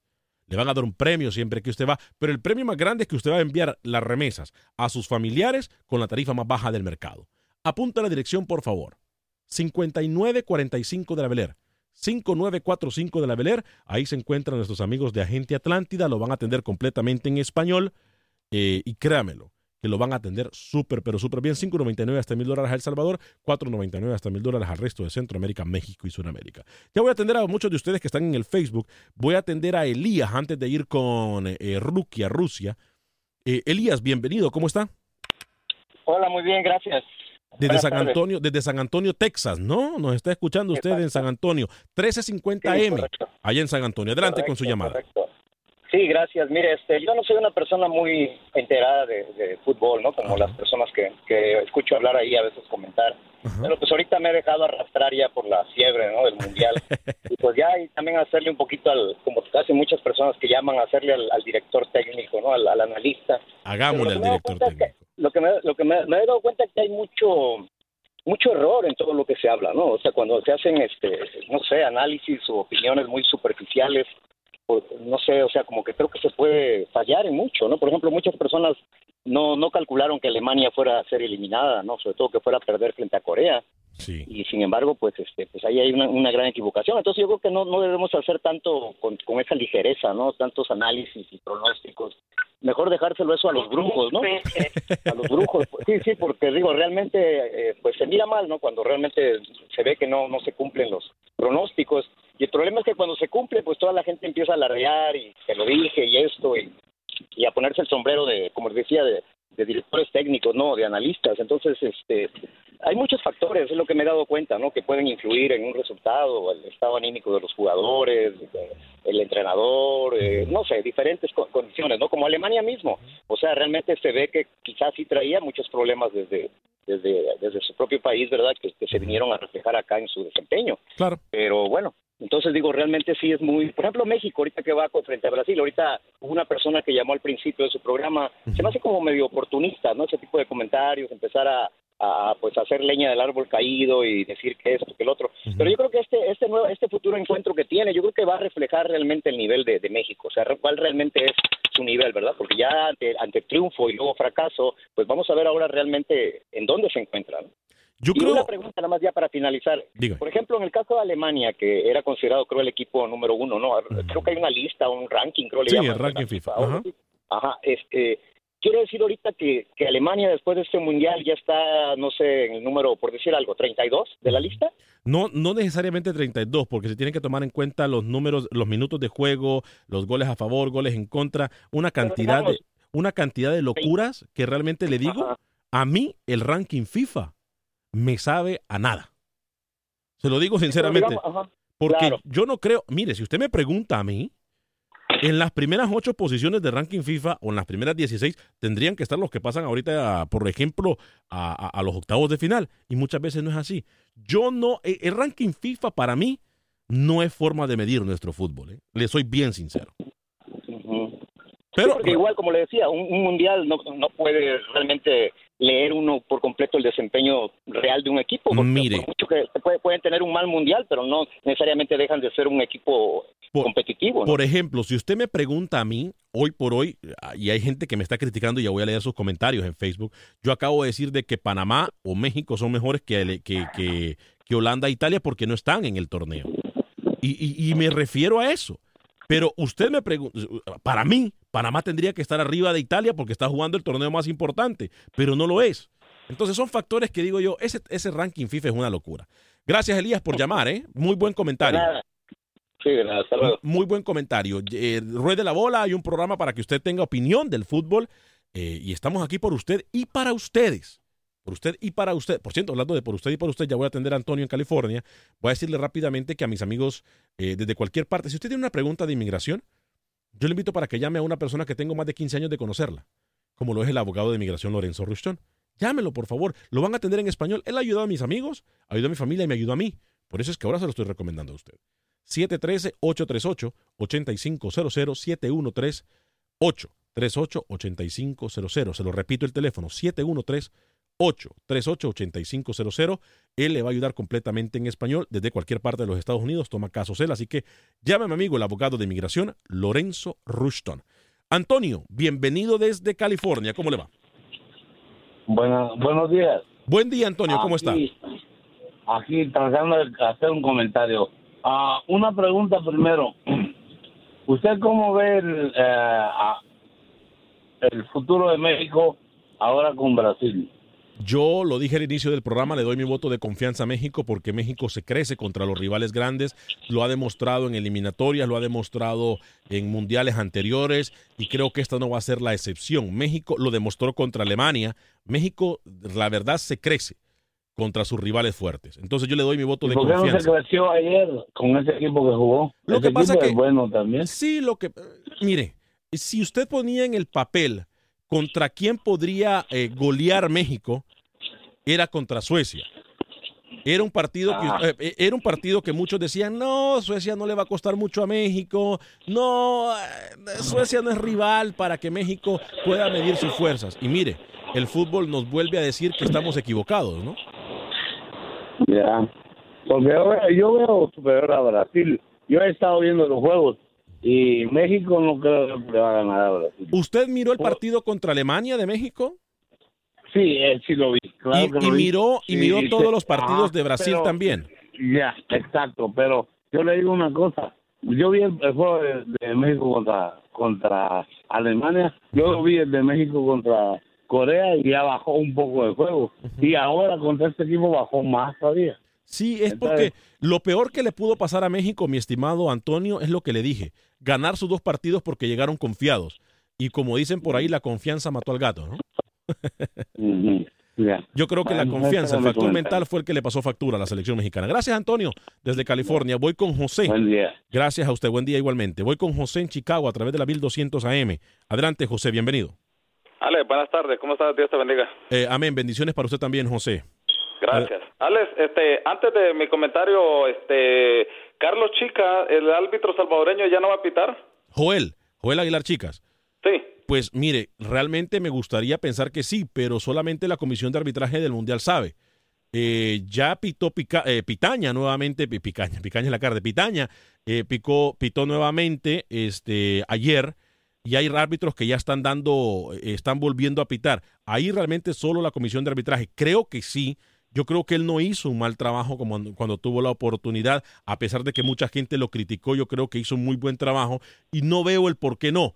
[SPEAKER 1] Le van a dar un premio siempre que usted va, pero el premio más grande es que usted va a enviar las remesas a sus familiares con la tarifa más baja del mercado. Apunta la dirección, por favor. 5945 de la Beler. 5945 de la Beler. Ahí se encuentran nuestros amigos de Agente Atlántida. Lo van a atender completamente en español. Eh, y créamelo, que lo van a atender súper, pero súper bien. 5.99 hasta mil dólares a El Salvador, 4.99 hasta mil dólares al resto de Centroamérica, México y Sudamérica. Ya voy a atender a muchos de ustedes que están en el Facebook. Voy a atender a Elías antes de ir con eh, Rukia, Rusia. Eh, Elías, bienvenido, ¿cómo está?
[SPEAKER 8] Hola, muy bien, gracias.
[SPEAKER 1] Desde San Antonio, desde San Antonio, Texas, ¿no? Nos está escuchando usted en San Antonio. 1350M, allá en San Antonio. Adelante con su llamada.
[SPEAKER 8] Correcto. Sí, gracias. Mire, este, yo no soy una persona muy enterada de, fútbol, ¿no? Como las personas que, que, escucho hablar ahí a veces comentar. Pero pues ahorita me he dejado arrastrar ya por la fiebre, ¿no? Del mundial. y pues ya y también hacerle un poquito al, como casi muchas personas que llaman hacerle al, director técnico, ¿no? Al, analista.
[SPEAKER 1] Hagámosle al director técnico.
[SPEAKER 8] lo que, me, lo que me, he dado cuenta es que hay mucho mucho error en todo lo que se habla, ¿no? O sea, cuando se hacen, este, no sé, análisis o opiniones muy superficiales, pues, no sé, o sea, como que creo que se puede fallar en mucho, ¿no? Por ejemplo, muchas personas no, no calcularon que Alemania fuera a ser eliminada, ¿no? Sobre todo que fuera a perder frente a Corea. Y sin embargo, pues este, pues ahí hay una, gran equivocación. Entonces yo creo que no, no debemos hacer tanto con, esa ligereza, ¿no? Tantos análisis y pronósticos. Mejor dejárselo eso a los brujos, ¿no? A los brujos. Sí, sí, porque digo, realmente, eh, pues se mira mal, ¿no? Cuando realmente se ve que no, no se cumplen los pronósticos y el problema es que cuando se cumple, pues toda la gente empieza a alardear y te lo dije y esto y, y a ponerse el sombrero de, como les decía, de, directores técnicos, no, de analistas. Entonces, este, hay muchos factores, es lo que me he dado cuenta, ¿no? Que pueden influir en un resultado, el estado anímico de los jugadores, el entrenador, eh, no sé, diferentes condiciones, ¿no? Como Alemania mismo. O sea, realmente se ve que quizás sí traía muchos problemas desde desde, desde su propio país, ¿verdad? Que, que se vinieron a reflejar acá en su desempeño.
[SPEAKER 1] Claro.
[SPEAKER 8] Pero bueno, entonces digo, realmente sí es muy, por ejemplo, México ahorita que va frente a Brasil, ahorita hubo una persona que llamó al principio de su programa, se me hace como medio oportunista, ¿no? Ese tipo de comentarios, empezar a, a pues hacer leña del árbol caído y decir que esto, que el otro. Pero yo creo que este este nuevo este futuro encuentro que tiene, yo creo que va a reflejar realmente el nivel de, de México, o sea, cuál realmente es su nivel, ¿verdad? Porque ya ante, ante triunfo y luego fracaso, pues vamos a ver ahora realmente en dónde se encuentran.
[SPEAKER 1] Yo
[SPEAKER 8] y
[SPEAKER 1] creo-
[SPEAKER 8] una pregunta nada más ya para finalizar.
[SPEAKER 1] Diga.
[SPEAKER 8] Por ejemplo, en el caso de Alemania, que era considerado, creo, el equipo número uno, ¿no? Creo que hay una lista, un ranking, creo le
[SPEAKER 1] Sí,
[SPEAKER 8] llaman.
[SPEAKER 1] el ranking FIFA. Ajá.
[SPEAKER 8] Ajá, este, quiero decir ahorita que, que Alemania después de este mundial ya está, no sé, en el número, por decir algo, 32 de la lista.
[SPEAKER 1] No, no necesariamente 32, porque se tienen que tomar en cuenta los números, los minutos de juego, los goles a favor, goles en contra, una cantidad de, una cantidad de locuras que realmente le digo, a mí el ranking FIFA me sabe a nada. Se lo digo sinceramente.
[SPEAKER 8] digamos,
[SPEAKER 1] Porque
[SPEAKER 8] claro.
[SPEAKER 1] yo no creo, mire, si usted me pregunta a mí, en las primeras ocho posiciones de ranking FIFA o en las primeras 16 tendrían que estar los que pasan ahorita, por ejemplo, a, a- a los octavos de final. Y muchas veces no es así. Yo no, eh, el ranking FIFA para mí no es forma de medir nuestro fútbol. ¿eh? Le soy bien sincero.
[SPEAKER 8] Pero porque igual, como le decía, un, un mundial no, no puede realmente leer uno por completo el desempeño real de un equipo. porque
[SPEAKER 1] Mire.
[SPEAKER 8] por mucho que puede- pueden tener un mal mundial, pero no necesariamente dejan de ser un equipo competitivo. ¿no?
[SPEAKER 1] Por ejemplo, si usted me pregunta a mí, hoy por hoy, y hay gente que me está criticando y ya voy a leer sus comentarios en Facebook, yo acabo de decir de que Panamá o México son mejores que, que- que Holanda e Italia porque no están en el torneo. Y, y- y me refiero a eso. Pero usted me pregunta, para mí, Panamá tendría que estar arriba de Italia porque está jugando el torneo más importante, pero no lo es. Entonces son factores que digo yo, ese, ese ranking FIFA es una locura. Gracias Elías por llamar, ¿eh? Muy buen comentario.
[SPEAKER 8] Sí, luego.
[SPEAKER 1] Muy buen comentario. Eh, ruede la bola, hay un programa para que usted tenga opinión del fútbol eh, y estamos aquí por usted y para ustedes. Por usted y para usted. Por cierto, hablando de por usted y por usted, ya voy a atender a Antonio en California. Voy a decirle rápidamente que a mis amigos eh, desde cualquier parte, si usted tiene una pregunta de inmigración, yo le invito para que llame a una persona que tengo más de 15 años de conocerla, como lo es el abogado de inmigración Lorenzo Rushton. Llámelo, por favor. Lo van a atender en español. Él ha ayudado a mis amigos, ayudó a mi familia y me ayudó a mí. Por eso es que ahora se lo estoy recomendando a usted. 713-838-8500, 713-838-8500. Se lo repito el teléfono, 713-838-8500. Él le va a ayudar completamente en español desde cualquier parte de los Estados Unidos. Toma casos él. Así que llámame, amigo, el abogado de inmigración, Lorenzo Rushton. Antonio, bienvenido desde California. ¿Cómo le va?
[SPEAKER 9] Buena- buenos días.
[SPEAKER 1] Buen día, Antonio. ¿Cómo está?
[SPEAKER 9] Aquí- Aquí tratando de hacer un comentario. Ah, una pregunta primero. ¿Usted cómo ve el, eh, el futuro de México ahora con Brasil?
[SPEAKER 1] Yo lo dije al inicio del programa, le doy mi voto de confianza a México porque México se crece contra los rivales grandes, lo ha demostrado en eliminatorias, lo ha demostrado en mundiales anteriores y creo que esta no va a ser la excepción. México lo demostró contra Alemania, México la verdad se crece contra sus rivales fuertes. Entonces yo le doy mi voto de
[SPEAKER 9] ¿Por qué no se
[SPEAKER 1] confianza.
[SPEAKER 9] creció ayer con ese equipo que jugó?
[SPEAKER 1] Lo
[SPEAKER 9] Ese
[SPEAKER 1] que pasa
[SPEAKER 9] equipo
[SPEAKER 1] que-
[SPEAKER 9] es bueno también.
[SPEAKER 1] Sí, lo que... Mire, si usted ponía en el papel contra quién podría eh, golear México, era contra Suecia. Era un partido que
[SPEAKER 9] Ah.
[SPEAKER 1] eh, era un partido que muchos decían, "No, Suecia no le va a costar mucho a México. No, eh, Suecia no es rival para que México pueda medir sus fuerzas." Y mire, el fútbol nos vuelve a decir que estamos equivocados, ¿no?
[SPEAKER 9] Ya. Porque yo veo, yo veo superior a Brasil. Yo he estado viendo los juegos y México no creo que le va a ganar a Brasil.
[SPEAKER 1] ¿Usted miró el partido contra Alemania de México?
[SPEAKER 9] Sí, eh, sí lo vi. Claro
[SPEAKER 1] Y-
[SPEAKER 9] que lo
[SPEAKER 1] y
[SPEAKER 9] vi.
[SPEAKER 1] miró- y miró
[SPEAKER 9] sí,
[SPEAKER 1] todos
[SPEAKER 9] sí.
[SPEAKER 1] los partidos de Brasil
[SPEAKER 9] pero-
[SPEAKER 1] también.
[SPEAKER 9] Ya, exacto. Pero yo le digo una cosa. Yo vi el, el juego de, de México contra contra Alemania. Yo vi el de México contra Corea y ya bajó un poco de juego. Y ahora contra este equipo bajó más todavía.
[SPEAKER 1] Sí, es porque lo peor que le pudo pasar a México, mi estimado Antonio, es lo que le dije. Ganar sus dos partidos porque llegaron confiados. Y como dicen por ahí, la confianza mató al gato, ¿no? Yo creo que la confianza, el factor mental fue el que le pasó factura a la selección mexicana. Gracias, Antonio, desde California. Voy con José.
[SPEAKER 9] Buen día.
[SPEAKER 1] Gracias a usted. Buen día igualmente. Voy con José en Chicago a través de la 1200 AM. Adelante, José. Bienvenido.
[SPEAKER 10] Ale, buenas tardes, ¿cómo estás? Dios te bendiga.
[SPEAKER 1] Eh, amén. Bendiciones para usted también, José.
[SPEAKER 10] Gracias. Alex, este, antes de mi comentario, este, Carlos Chica, el árbitro salvadoreño ya no va a pitar.
[SPEAKER 1] Joel, Joel Aguilar, chicas.
[SPEAKER 10] Sí.
[SPEAKER 1] Pues mire, realmente me gustaría pensar que sí, pero solamente la Comisión de Arbitraje del Mundial sabe. Eh, ya pitó Pica- eh, Pitaña nuevamente, pi- Picaña, Picaña es la cara de Pitaña, eh, picó, pitó nuevamente este, ayer y hay árbitros que ya están dando, eh, están volviendo a pitar. Ahí realmente solo la Comisión de Arbitraje. Creo que sí, Yo creo que él no hizo un mal trabajo como cuando, tuvo la oportunidad, a pesar de que mucha gente lo criticó, yo creo que hizo un muy buen trabajo y no veo el por qué no.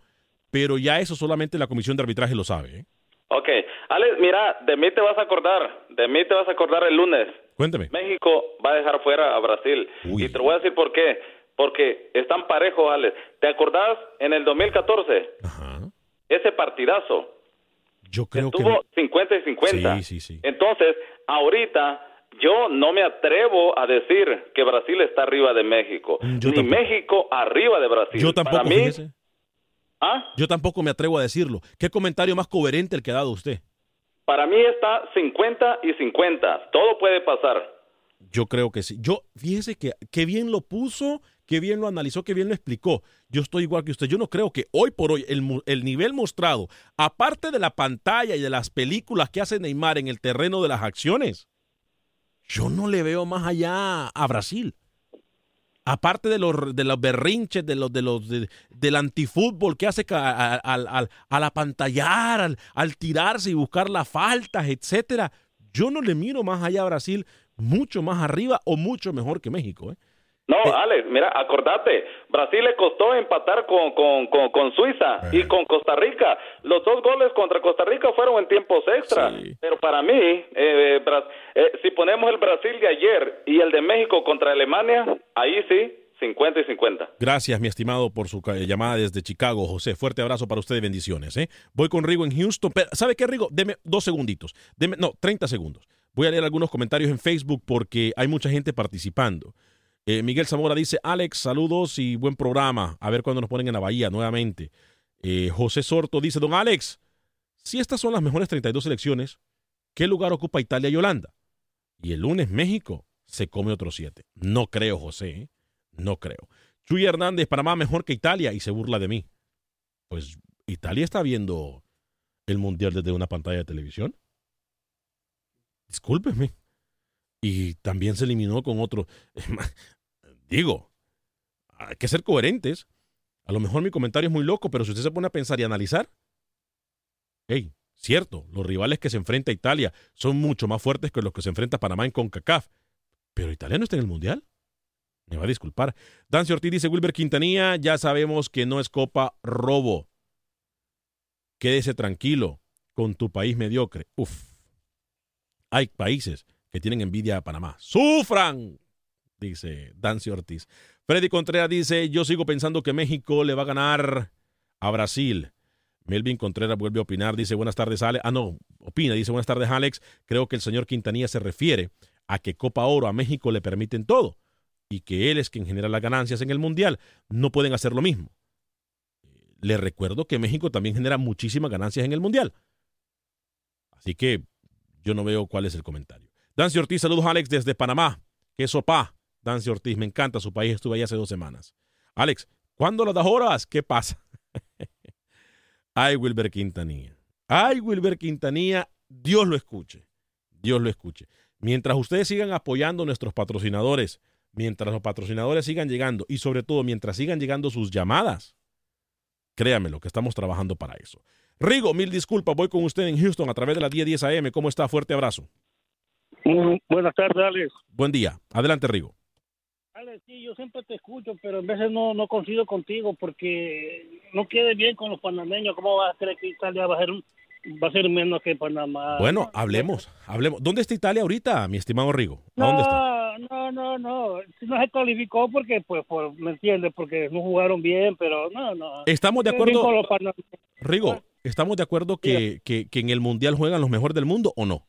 [SPEAKER 1] Pero ya eso solamente la comisión de arbitraje lo sabe. ¿eh?
[SPEAKER 10] Ok, Alex, mira, de mí te vas a acordar, de mí te vas a acordar el lunes.
[SPEAKER 1] Cuéntame.
[SPEAKER 10] México va a dejar fuera a Brasil. Y te voy a decir por qué. Porque están parejos, Alex. ¿Te acordás en el 2014? Ese partidazo.
[SPEAKER 1] Yo creo
[SPEAKER 10] Tuvo
[SPEAKER 1] que...
[SPEAKER 10] 50 y 50.
[SPEAKER 1] Sí, sí, sí.
[SPEAKER 10] Entonces, ahorita yo no me atrevo a decir que Brasil está arriba de México. ni México arriba de Brasil.
[SPEAKER 1] Yo tampoco,
[SPEAKER 10] Para mí. ¿Ah?
[SPEAKER 1] Yo tampoco me atrevo a decirlo. ¿Qué comentario más coherente el que ha dado usted?
[SPEAKER 10] para mí está 50 y 50. Todo puede pasar.
[SPEAKER 1] Yo creo que sí. Yo, fíjese que, que bien lo puso, que bien lo analizó, que bien lo explicó. Yo estoy igual que usted. Yo no creo que hoy por hoy el, nivel mostrado, aparte de la pantalla y de las películas que hace Neymar en el terreno de las acciones, yo no le veo más allá a Brasil. Aparte de los, de los berrinches, de los, de los, de- del antifútbol que hace al, al, al apantallar, al, al tirarse y buscar las faltas, etcétera. Yo no le miro más allá a Brasil, mucho más arriba o mucho mejor que México. ¿eh?
[SPEAKER 10] No, Alex, mira, acordate, Brasil le costó empatar con, con, con, con Suiza y con Costa Rica. Los dos goles contra Costa Rica fueron en tiempos extra. Pero para mí, eh, eh, si ponemos el Brasil de ayer y el de México contra Alemania, ahí sí, 50 y 50.
[SPEAKER 1] Gracias, mi estimado, por su llamada desde Chicago, José. Fuerte abrazo para usted y bendiciones. ¿eh? Voy con Rigo en Houston. Pero, ¿Sabe qué, Rigo? Deme dos segunditos. Deme, no, 30 segundos. Voy a leer algunos comentarios en Facebook porque hay mucha gente participando. Eh, Miguel Zamora dice, Alex, saludos y buen programa. A ver cuándo nos ponen en la bahía nuevamente. Eh, José Sorto dice, don Alex, si estas son las mejores 32 selecciones, ¿qué lugar ocupa Italia y Holanda? Y el lunes México se come otros siete. No creo, José. ¿eh? No creo. Chuy Hernández, Panamá mejor que Italia y se burla de mí. Pues Italia está viendo el Mundial desde una pantalla de televisión. Discúlpeme. Y también se eliminó con otro. Digo, hay que ser coherentes. A lo mejor mi comentario es muy loco, pero si usted se pone a pensar y analizar, hey, cierto, los rivales que se enfrenta a Italia son mucho más fuertes que los que se enfrenta Panamá en CONCACAF. Pero Italia no está en el Mundial. Me va a disculpar. Dancio Ortiz dice Wilber Quintanilla, ya sabemos que no es copa robo. Quédese tranquilo con tu país mediocre. Uf. Hay países que tienen envidia a Panamá. ¡Sufran! Dice Dancio Ortiz. Freddy Contreras dice, yo sigo pensando que México le va a ganar a Brasil. Melvin Contreras vuelve a opinar, dice buenas tardes Alex. Ah, no, opina, dice buenas tardes Alex. Creo que el señor Quintanilla se refiere a que Copa Oro a México le permiten todo y que él es quien genera las ganancias en el Mundial. No pueden hacer lo mismo. Le recuerdo que México también genera muchísimas ganancias en el Mundial. Así que yo no veo cuál es el comentario. Dancy Ortiz, saludos Alex desde Panamá. Qué sopa. Dancy Ortiz, me encanta su país, estuve allá hace dos semanas. Alex, ¿cuándo las das horas? ¿Qué pasa? Ay, Wilber Quintanilla. Ay, Wilber Quintanilla, Dios lo escuche. Dios lo escuche. Mientras ustedes sigan apoyando a nuestros patrocinadores, mientras los patrocinadores sigan llegando y sobre todo mientras sigan llegando sus llamadas, créanmelo que estamos trabajando para eso. Rigo, mil disculpas, voy con usted en Houston a través de la 1010 AM. ¿Cómo está? Fuerte abrazo.
[SPEAKER 11] Mm, Buenas tardes, Alex.
[SPEAKER 1] Buen día. Adelante, Rigo.
[SPEAKER 11] Alex, sí, yo siempre te escucho, pero a veces no, no coincido contigo porque no quede bien con los panameños. ¿Cómo vas a creer que Italia va a ser, un- va a ser menos que Panamá?
[SPEAKER 1] Bueno, hablemos, hablemos. ¿Dónde está Italia ahorita, mi estimado Rigo? ¿A dónde está?
[SPEAKER 11] No, no, no, no. Se calificó porque, pues, por, ¿me entiendes? Porque no jugaron bien, pero no, no.
[SPEAKER 1] Estamos de acuerdo-. Rigo, ¿estamos de acuerdo que, que, que en el Mundial juegan los mejores del mundo o no?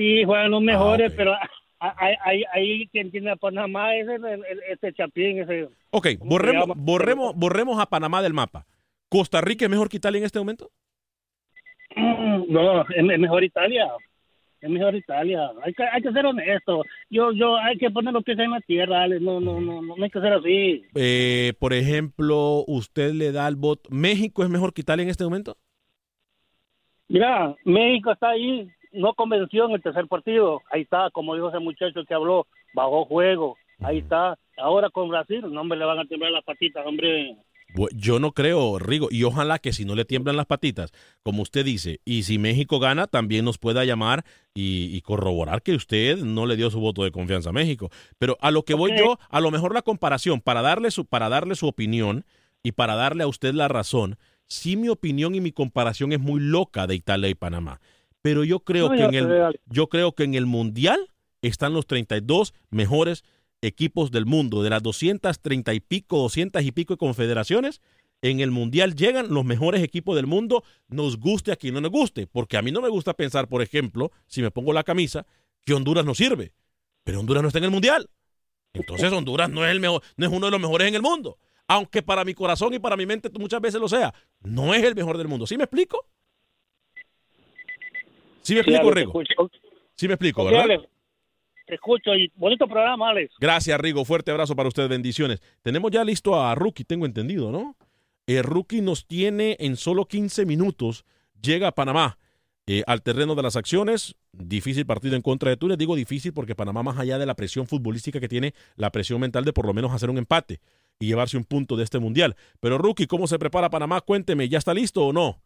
[SPEAKER 11] Sí, juegan los mejores,
[SPEAKER 1] ok.
[SPEAKER 11] pero ahí, quien tiene a Panamá es el, el- el- este Chapín, ese...
[SPEAKER 1] Ok, borremos, borremos, borremos a Panamá del mapa. ¿Costa Rica es mejor que Italia en este momento?
[SPEAKER 11] Mm, No, es, mejor Italia. Es mejor Italia. Hay que, hay que ser honesto. Yo, yo, hay que poner los pies en la tierra, Alex. No, no, no, no hay que ser así.
[SPEAKER 1] Eh, por ejemplo, usted le da el voto. ¿México es mejor que Italia en este momento?
[SPEAKER 11] Mira, México está ahí. No convenció en el tercer partido. Ahí está, como dijo ese muchacho que habló, bajó juego. Ahí está. Ahora con Brasil, no, hombre, le van a temblar las patitas, hombre.
[SPEAKER 1] Yo no creo, Rigo, y ojalá que si no le tiemblan las patitas, como usted dice, y si México gana, también nos pueda llamar y, y corroborar que usted no le dio su voto de confianza a México. Pero a lo que voy yo, a lo mejor la comparación, para darle su, para darle su opinión y para darle a usted la razón, sí mi opinión y mi comparación es muy loca de Italia y Panamá. Pero yo creo
[SPEAKER 11] No,
[SPEAKER 1] que en el, yo creo que en el mundial están los 32 mejores equipos del mundo. De las 230 y pico, 200 y pico de confederaciones, en el mundial llegan los mejores equipos del mundo, nos guste a quien no nos guste. Porque a mí no me gusta pensar, por ejemplo, si me pongo la camisa, que Honduras no sirve. Pero Honduras no está en el mundial. Entonces Honduras no es, el mejor, no es uno de los mejores en el mundo. Aunque para mi corazón y para mi mente muchas veces lo sea. No es el mejor del mundo. ¿Sí me explico? ¿Sí me explico, Rigo? Sí me explico, ¿verdad?
[SPEAKER 11] Te escucho y bonito programa, Alex.
[SPEAKER 1] Gracias, Rigo. Fuerte abrazo para usted. Bendiciones. Tenemos ya listo a Rookie, tengo entendido, ¿no? El Rookie nos tiene en solo 15 minutos. Llega a Panamá eh, al terreno de las acciones. Difícil partido en contra de Túnez. Digo difícil porque Panamá, más allá de la presión futbolística que tiene, la presión mental de por lo menos hacer un empate y llevarse un punto de este mundial. Pero, Rookie, ¿cómo se prepara Panamá? Cuénteme, ¿ya está listo o no?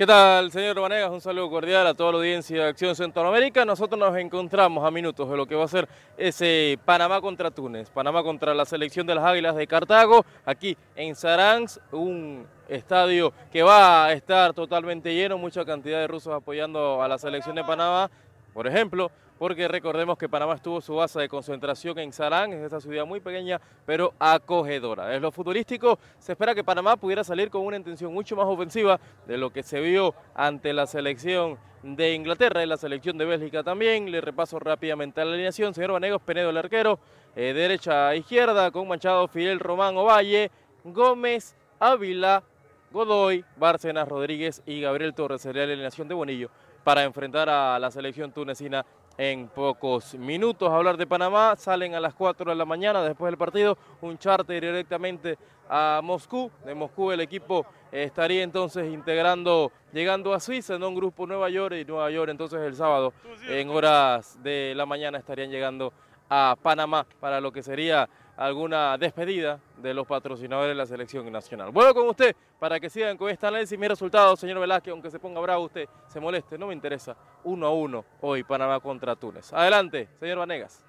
[SPEAKER 12] ¿Qué tal, señor Vanegas? Un saludo cordial a toda la audiencia de Acción Centroamérica. Nosotros nos encontramos a minutos de lo que va a ser ese Panamá contra Túnez. Panamá contra la selección de las Águilas de Cartago, aquí en Saransk, un estadio que va a estar totalmente lleno, mucha cantidad de rusos apoyando a la selección de Panamá, por ejemplo, porque recordemos que Panamá estuvo su base de concentración en Sarán, es esta ciudad muy pequeña, pero acogedora. Desde lo futurístico, se espera que Panamá pudiera salir con una intención mucho más ofensiva de lo que se vio ante la selección de Inglaterra y la selección de Bélgica también. Le repaso rápidamente la alineación. Señor Vanegos, Penedo el arquero, eh, derecha a izquierda con Manchado, Fidel Román Ovalle, Gómez, Ávila, Godoy, Bárcenas, Rodríguez y Gabriel Torres sería la alineación de Bonillo para enfrentar a la selección tunecina en pocos minutos. Hablar de Panamá, salen a las 4 de la mañana después del partido, un charter directamente a Moscú. De Moscú el equipo estaría entonces integrando, llegando a Suiza en un grupo Nueva York y Nueva York entonces el sábado en horas de la mañana estarían llegando a Panamá para lo que sería alguna despedida de los patrocinadores de la selección nacional. Vuelvo con usted para que sigan con este análisis. Mi resultado, señor Velázquez, aunque se ponga bravo usted, se moleste, no me interesa. Uno a uno hoy Panamá contra Túnez. Adelante, señor Vanegas.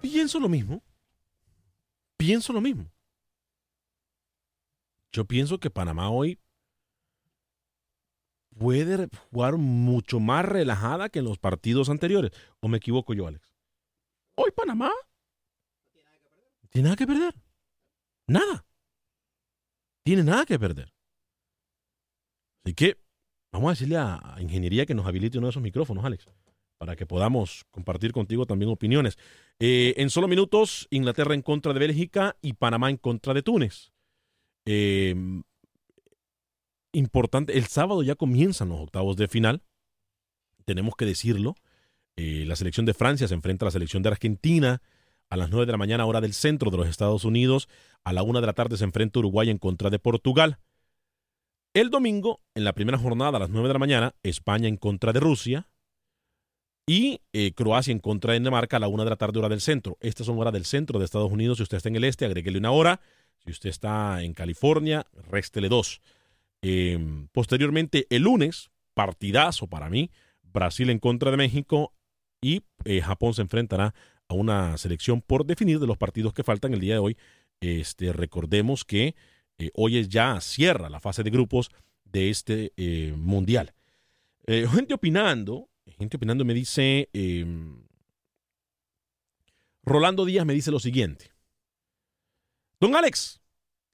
[SPEAKER 1] Pienso lo mismo. Pienso lo mismo. Yo pienso que Panamá hoy puede jugar mucho más relajada que en los partidos anteriores. ¿O me equivoco yo, Alex? Hoy Panamá tiene nada que perder. Nada. Tiene nada que perder. Así que vamos a decirle a, Ingeniería que nos habilite uno de esos micrófonos, Alex, para que podamos compartir contigo también opiniones. Eh, en solo minutos, Inglaterra en contra de Bélgica y Panamá en contra de Túnez. Eh, importante, el sábado ya comienzan los octavos de final. Tenemos que decirlo. Eh, la selección de Francia se enfrenta a la selección de Argentina a las 9 de la mañana, hora del centro de los Estados Unidos. A la 1 de la tarde se enfrenta Uruguay en contra de Portugal. El domingo, en la primera jornada a las 9 de la mañana, España en contra de Rusia. Y eh, Croacia en contra de Dinamarca a la 1 de la tarde, hora del centro. Estas son horas del centro de Estados Unidos. Si usted está en el este, agréguele una hora. Si usted está en California, réstele dos. Eh, posteriormente, el lunes, partidazo para mí, Brasil en contra de México y eh, Japón se enfrentará a una selección por definir de los partidos que faltan el día de hoy. Este, recordemos que eh, hoy ya cierra la fase de grupos de este eh, mundial. Eh, gente opinando, gente opinando me dice, eh, Rolando Díaz me dice lo siguiente. Don Alex,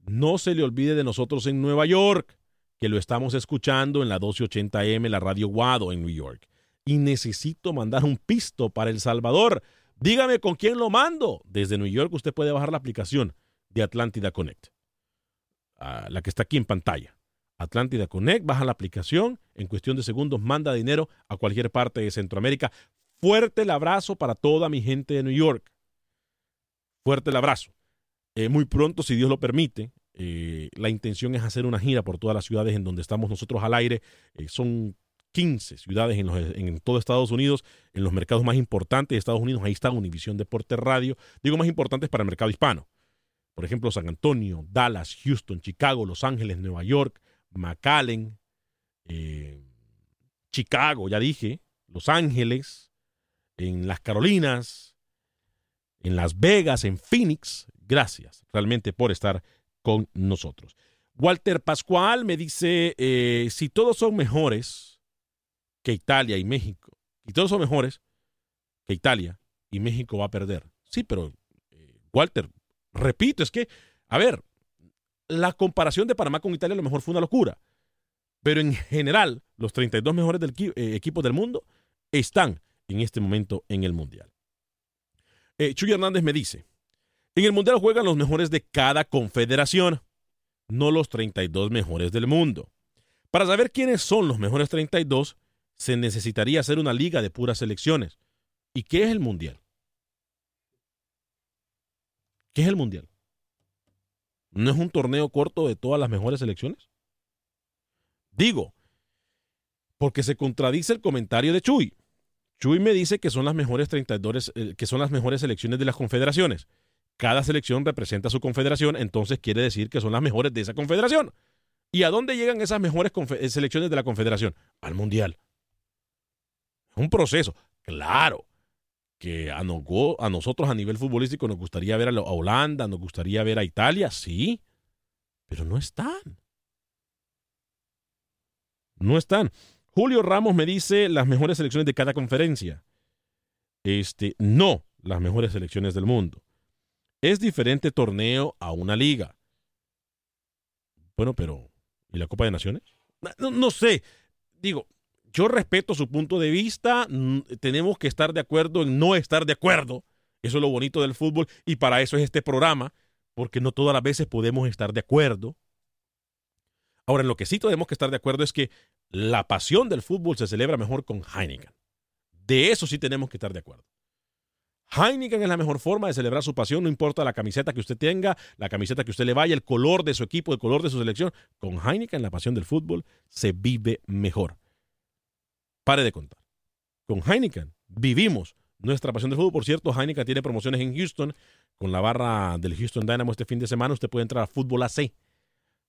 [SPEAKER 1] no se le olvide de nosotros en Nueva York, que lo estamos escuchando en la 1280M, la Radio Guado en New York. Y necesito mandar un pisto para El Salvador. Dígame con quién lo mando. Desde New York usted puede bajar la aplicación de Atlántida Connect, ah, la que está aquí en pantalla. Atlántida Connect, baja la aplicación, en cuestión de segundos manda dinero a cualquier parte de Centroamérica. Fuerte el abrazo para toda mi gente de New York. Fuerte el abrazo. Eh, muy pronto, si Dios lo permite, eh, la intención es hacer una gira por todas las ciudades en donde estamos nosotros al aire. Eh, son 15 ciudades en, todo Estados Unidos, en los mercados más importantes de Estados Unidos. Ahí está Univisión Deporte Radio. Digo más importantes para el mercado hispano. Por ejemplo, San Antonio, Dallas, Houston, Chicago, Los Ángeles, Nueva York, McAllen, eh, Chicago, ya dije, Los Ángeles, en las Carolinas, en Las Vegas, en Phoenix. Gracias realmente por estar con nosotros. Walter Pascual me dice, eh, si todos son mejores que Italia y México, y todos son mejores que Italia y México va a perder. Sí, pero eh, Walter, repito, es que, a ver, la comparación de Panamá con Italia a lo mejor fue una locura, pero en general los 32 mejores del, eh, equipos del mundo están en este momento en el Mundial. Chuy Hernández me dice, en el Mundial juegan los mejores de cada confederación no los 32 mejores del mundo. Para saber quiénes son los mejores 32, se necesitaría hacer una liga de puras selecciones. ¿Y qué es el Mundial? ¿Qué es el Mundial? ¿No es un torneo corto de todas las mejores selecciones? Digo, porque se contradice el comentario de Chuy. Chuy me dice que son las mejores 32, eh, que son las mejores selecciones de las confederaciones cada selección representa su confederación, entonces quiere decir que son las mejores de esa confederación. ¿Y a dónde llegan esas mejores eh, selecciones de la confederación? Al mundial. Un proceso. Claro que a, a, nosotros a nivel futbolístico nos gustaría ver a, a Holanda, nos gustaría ver a Italia, sí, pero no están. No están. Julio Ramos me dice las mejores selecciones de cada conferencia. Este, no las mejores selecciones del mundo. Es diferente torneo a una liga. Bueno, pero ¿y la Copa de Naciones? No, sé. Digo, yo respeto su punto de vista. Tenemos que estar de acuerdo en no estar de acuerdo. Eso es lo bonito del fútbol y para eso es este programa, porque no todas las veces podemos estar de acuerdo. Ahora, en lo que sí tenemos que estar de acuerdo es que la pasión del fútbol se celebra mejor con Heineken. De eso sí tenemos que estar de acuerdo. Heineken es la mejor forma de celebrar su pasión, no importa la camiseta que usted tenga, la camiseta que usted le vaya, el color de su equipo, el color de su selección. Con Heineken, la pasión del fútbol se vive mejor. Pare de contar. Con Heineken vivimos nuestra pasión del fútbol. Por cierto, Heineken tiene promociones en Houston con la barra del Houston Dynamo este fin de semana. Usted puede entrar a Fútbol AC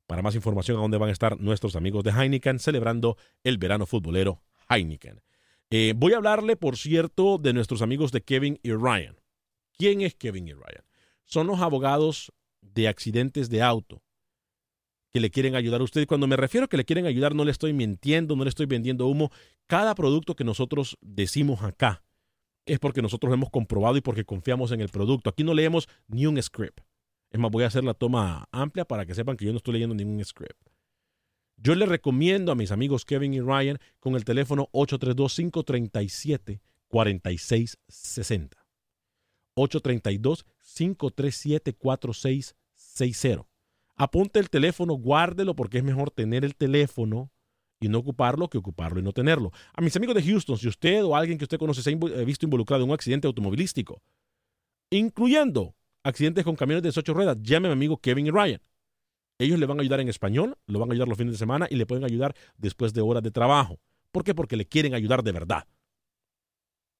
[SPEAKER 1] para más información a dónde van a estar nuestros amigos de Heineken celebrando el verano futbolero Heineken. Eh, voy a hablarle, por cierto, de nuestros amigos de Kevin y Ryan. ¿Quién es Kevin y Ryan? Son los abogados de accidentes de auto que le quieren ayudar a usted. Cuando me refiero a que le quieren ayudar, no le estoy mintiendo, no le estoy vendiendo humo. Cada producto que nosotros decimos acá es porque nosotros hemos comprobado y porque confiamos en el producto. Aquí no leemos ni un script. Es más, voy a hacer la toma amplia para que sepan que yo no estoy leyendo ningún script. Yo le recomiendo a mis amigos Kevin y Ryan con el teléfono 832-537-4660. 832-537-4660. Apunte el teléfono, guárdelo porque es mejor tener el teléfono y no ocuparlo que ocuparlo y no tenerlo. A mis amigos de Houston, si usted o alguien que usted conoce se ha eh, visto involucrado en un accidente automovilístico, incluyendo accidentes con camiones de ocho ruedas, llame a mi amigo Kevin y Ryan. Ellos le van a ayudar en español, lo van a ayudar los fines de semana y le pueden ayudar después de horas de trabajo. ¿Por qué? Porque le quieren ayudar de verdad.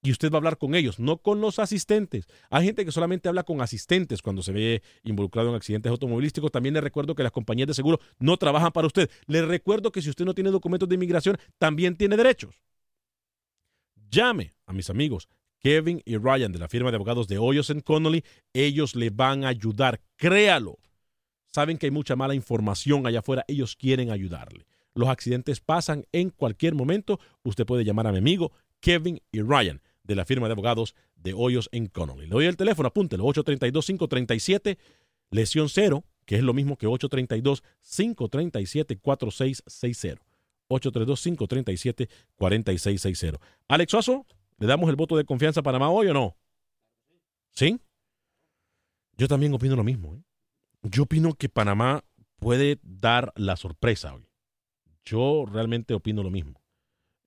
[SPEAKER 1] Y usted va a hablar con ellos, no con los asistentes. Hay gente que solamente habla con asistentes cuando se ve involucrado en accidentes automovilísticos. También le recuerdo que las compañías de seguro no trabajan para usted. Le recuerdo que si usted no tiene documentos de inmigración, también tiene derechos. Llame a mis amigos Kevin y Ryan de la firma de abogados de Hoyos Connolly. Ellos le van a ayudar. Créalo saben que hay mucha mala información allá afuera, ellos quieren ayudarle. Los accidentes pasan en cualquier momento. Usted puede llamar a mi amigo Kevin y Ryan de la firma de abogados de Hoyos en Connolly. Le doy el teléfono, apúntelo, 832-537, lesión cero, que es lo mismo que 832-537-4660. 832-537-4660. Alex Suazo, ¿le damos el voto de confianza a Panamá hoy o no? ¿Sí? Yo también opino lo mismo. ¿eh? Yo opino que Panamá puede dar la sorpresa hoy. Yo realmente opino lo mismo.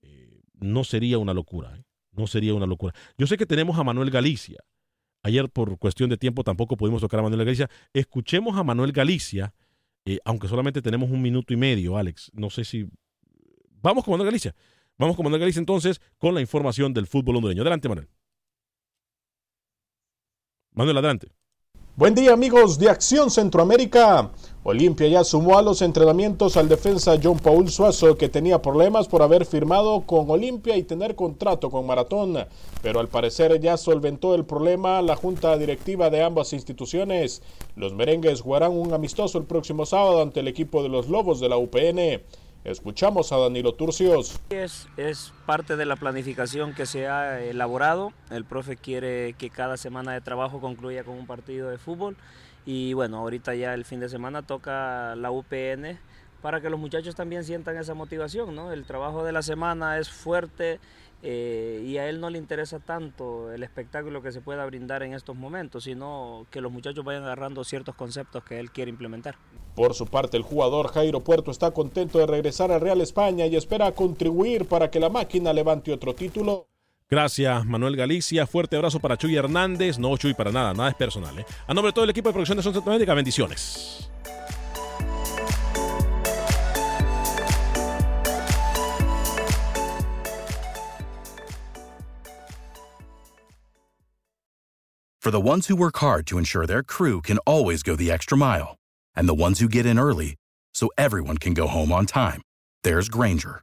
[SPEAKER 1] Eh, no sería una locura, ¿eh? No sería una locura. Yo sé que tenemos a Manuel Galicia. Ayer por cuestión de tiempo tampoco pudimos tocar a Manuel Galicia. Escuchemos a Manuel Galicia, eh, aunque solamente tenemos un minuto y medio, Alex. No sé si... Vamos con Manuel Galicia. Vamos con Manuel Galicia entonces con la información del fútbol hondureño. Adelante, Manuel. Manuel, adelante.
[SPEAKER 13] Buen día amigos de Acción Centroamérica. Olimpia ya sumó a los entrenamientos al defensa John Paul Suazo que tenía problemas por haber firmado con Olimpia y tener contrato con Maratón, pero al parecer ya solventó el problema la junta directiva de ambas instituciones. Los merengues jugarán un amistoso el próximo sábado ante el equipo de los Lobos de la UPN. Escuchamos a Danilo Turcios.
[SPEAKER 14] Es, es parte de la planificación que se ha elaborado. El profe quiere que cada semana de trabajo concluya con un partido de fútbol. Y bueno, ahorita ya el fin de semana toca la UPN para que los muchachos también sientan esa motivación. ¿no? El trabajo de la semana es fuerte eh, y a él no le interesa tanto el espectáculo que se pueda brindar en estos momentos, sino que los muchachos vayan agarrando ciertos conceptos que él quiere implementar.
[SPEAKER 13] Por su parte, el jugador Jairo Puerto está contento de regresar al Real España y espera contribuir para que la máquina levante otro título. Gracias, Manuel Galicia. Fuerte abrazo para Chuy Hernández. No, Chuy, para nada, nada es personal. ¿eh? A nombre de todo el equipo de producción de Son Centroamérica, bendiciones.
[SPEAKER 15] For the ones who work hard to ensure their crew can always go the extra mile, and the ones who get in early so everyone can go home on time, there's Granger,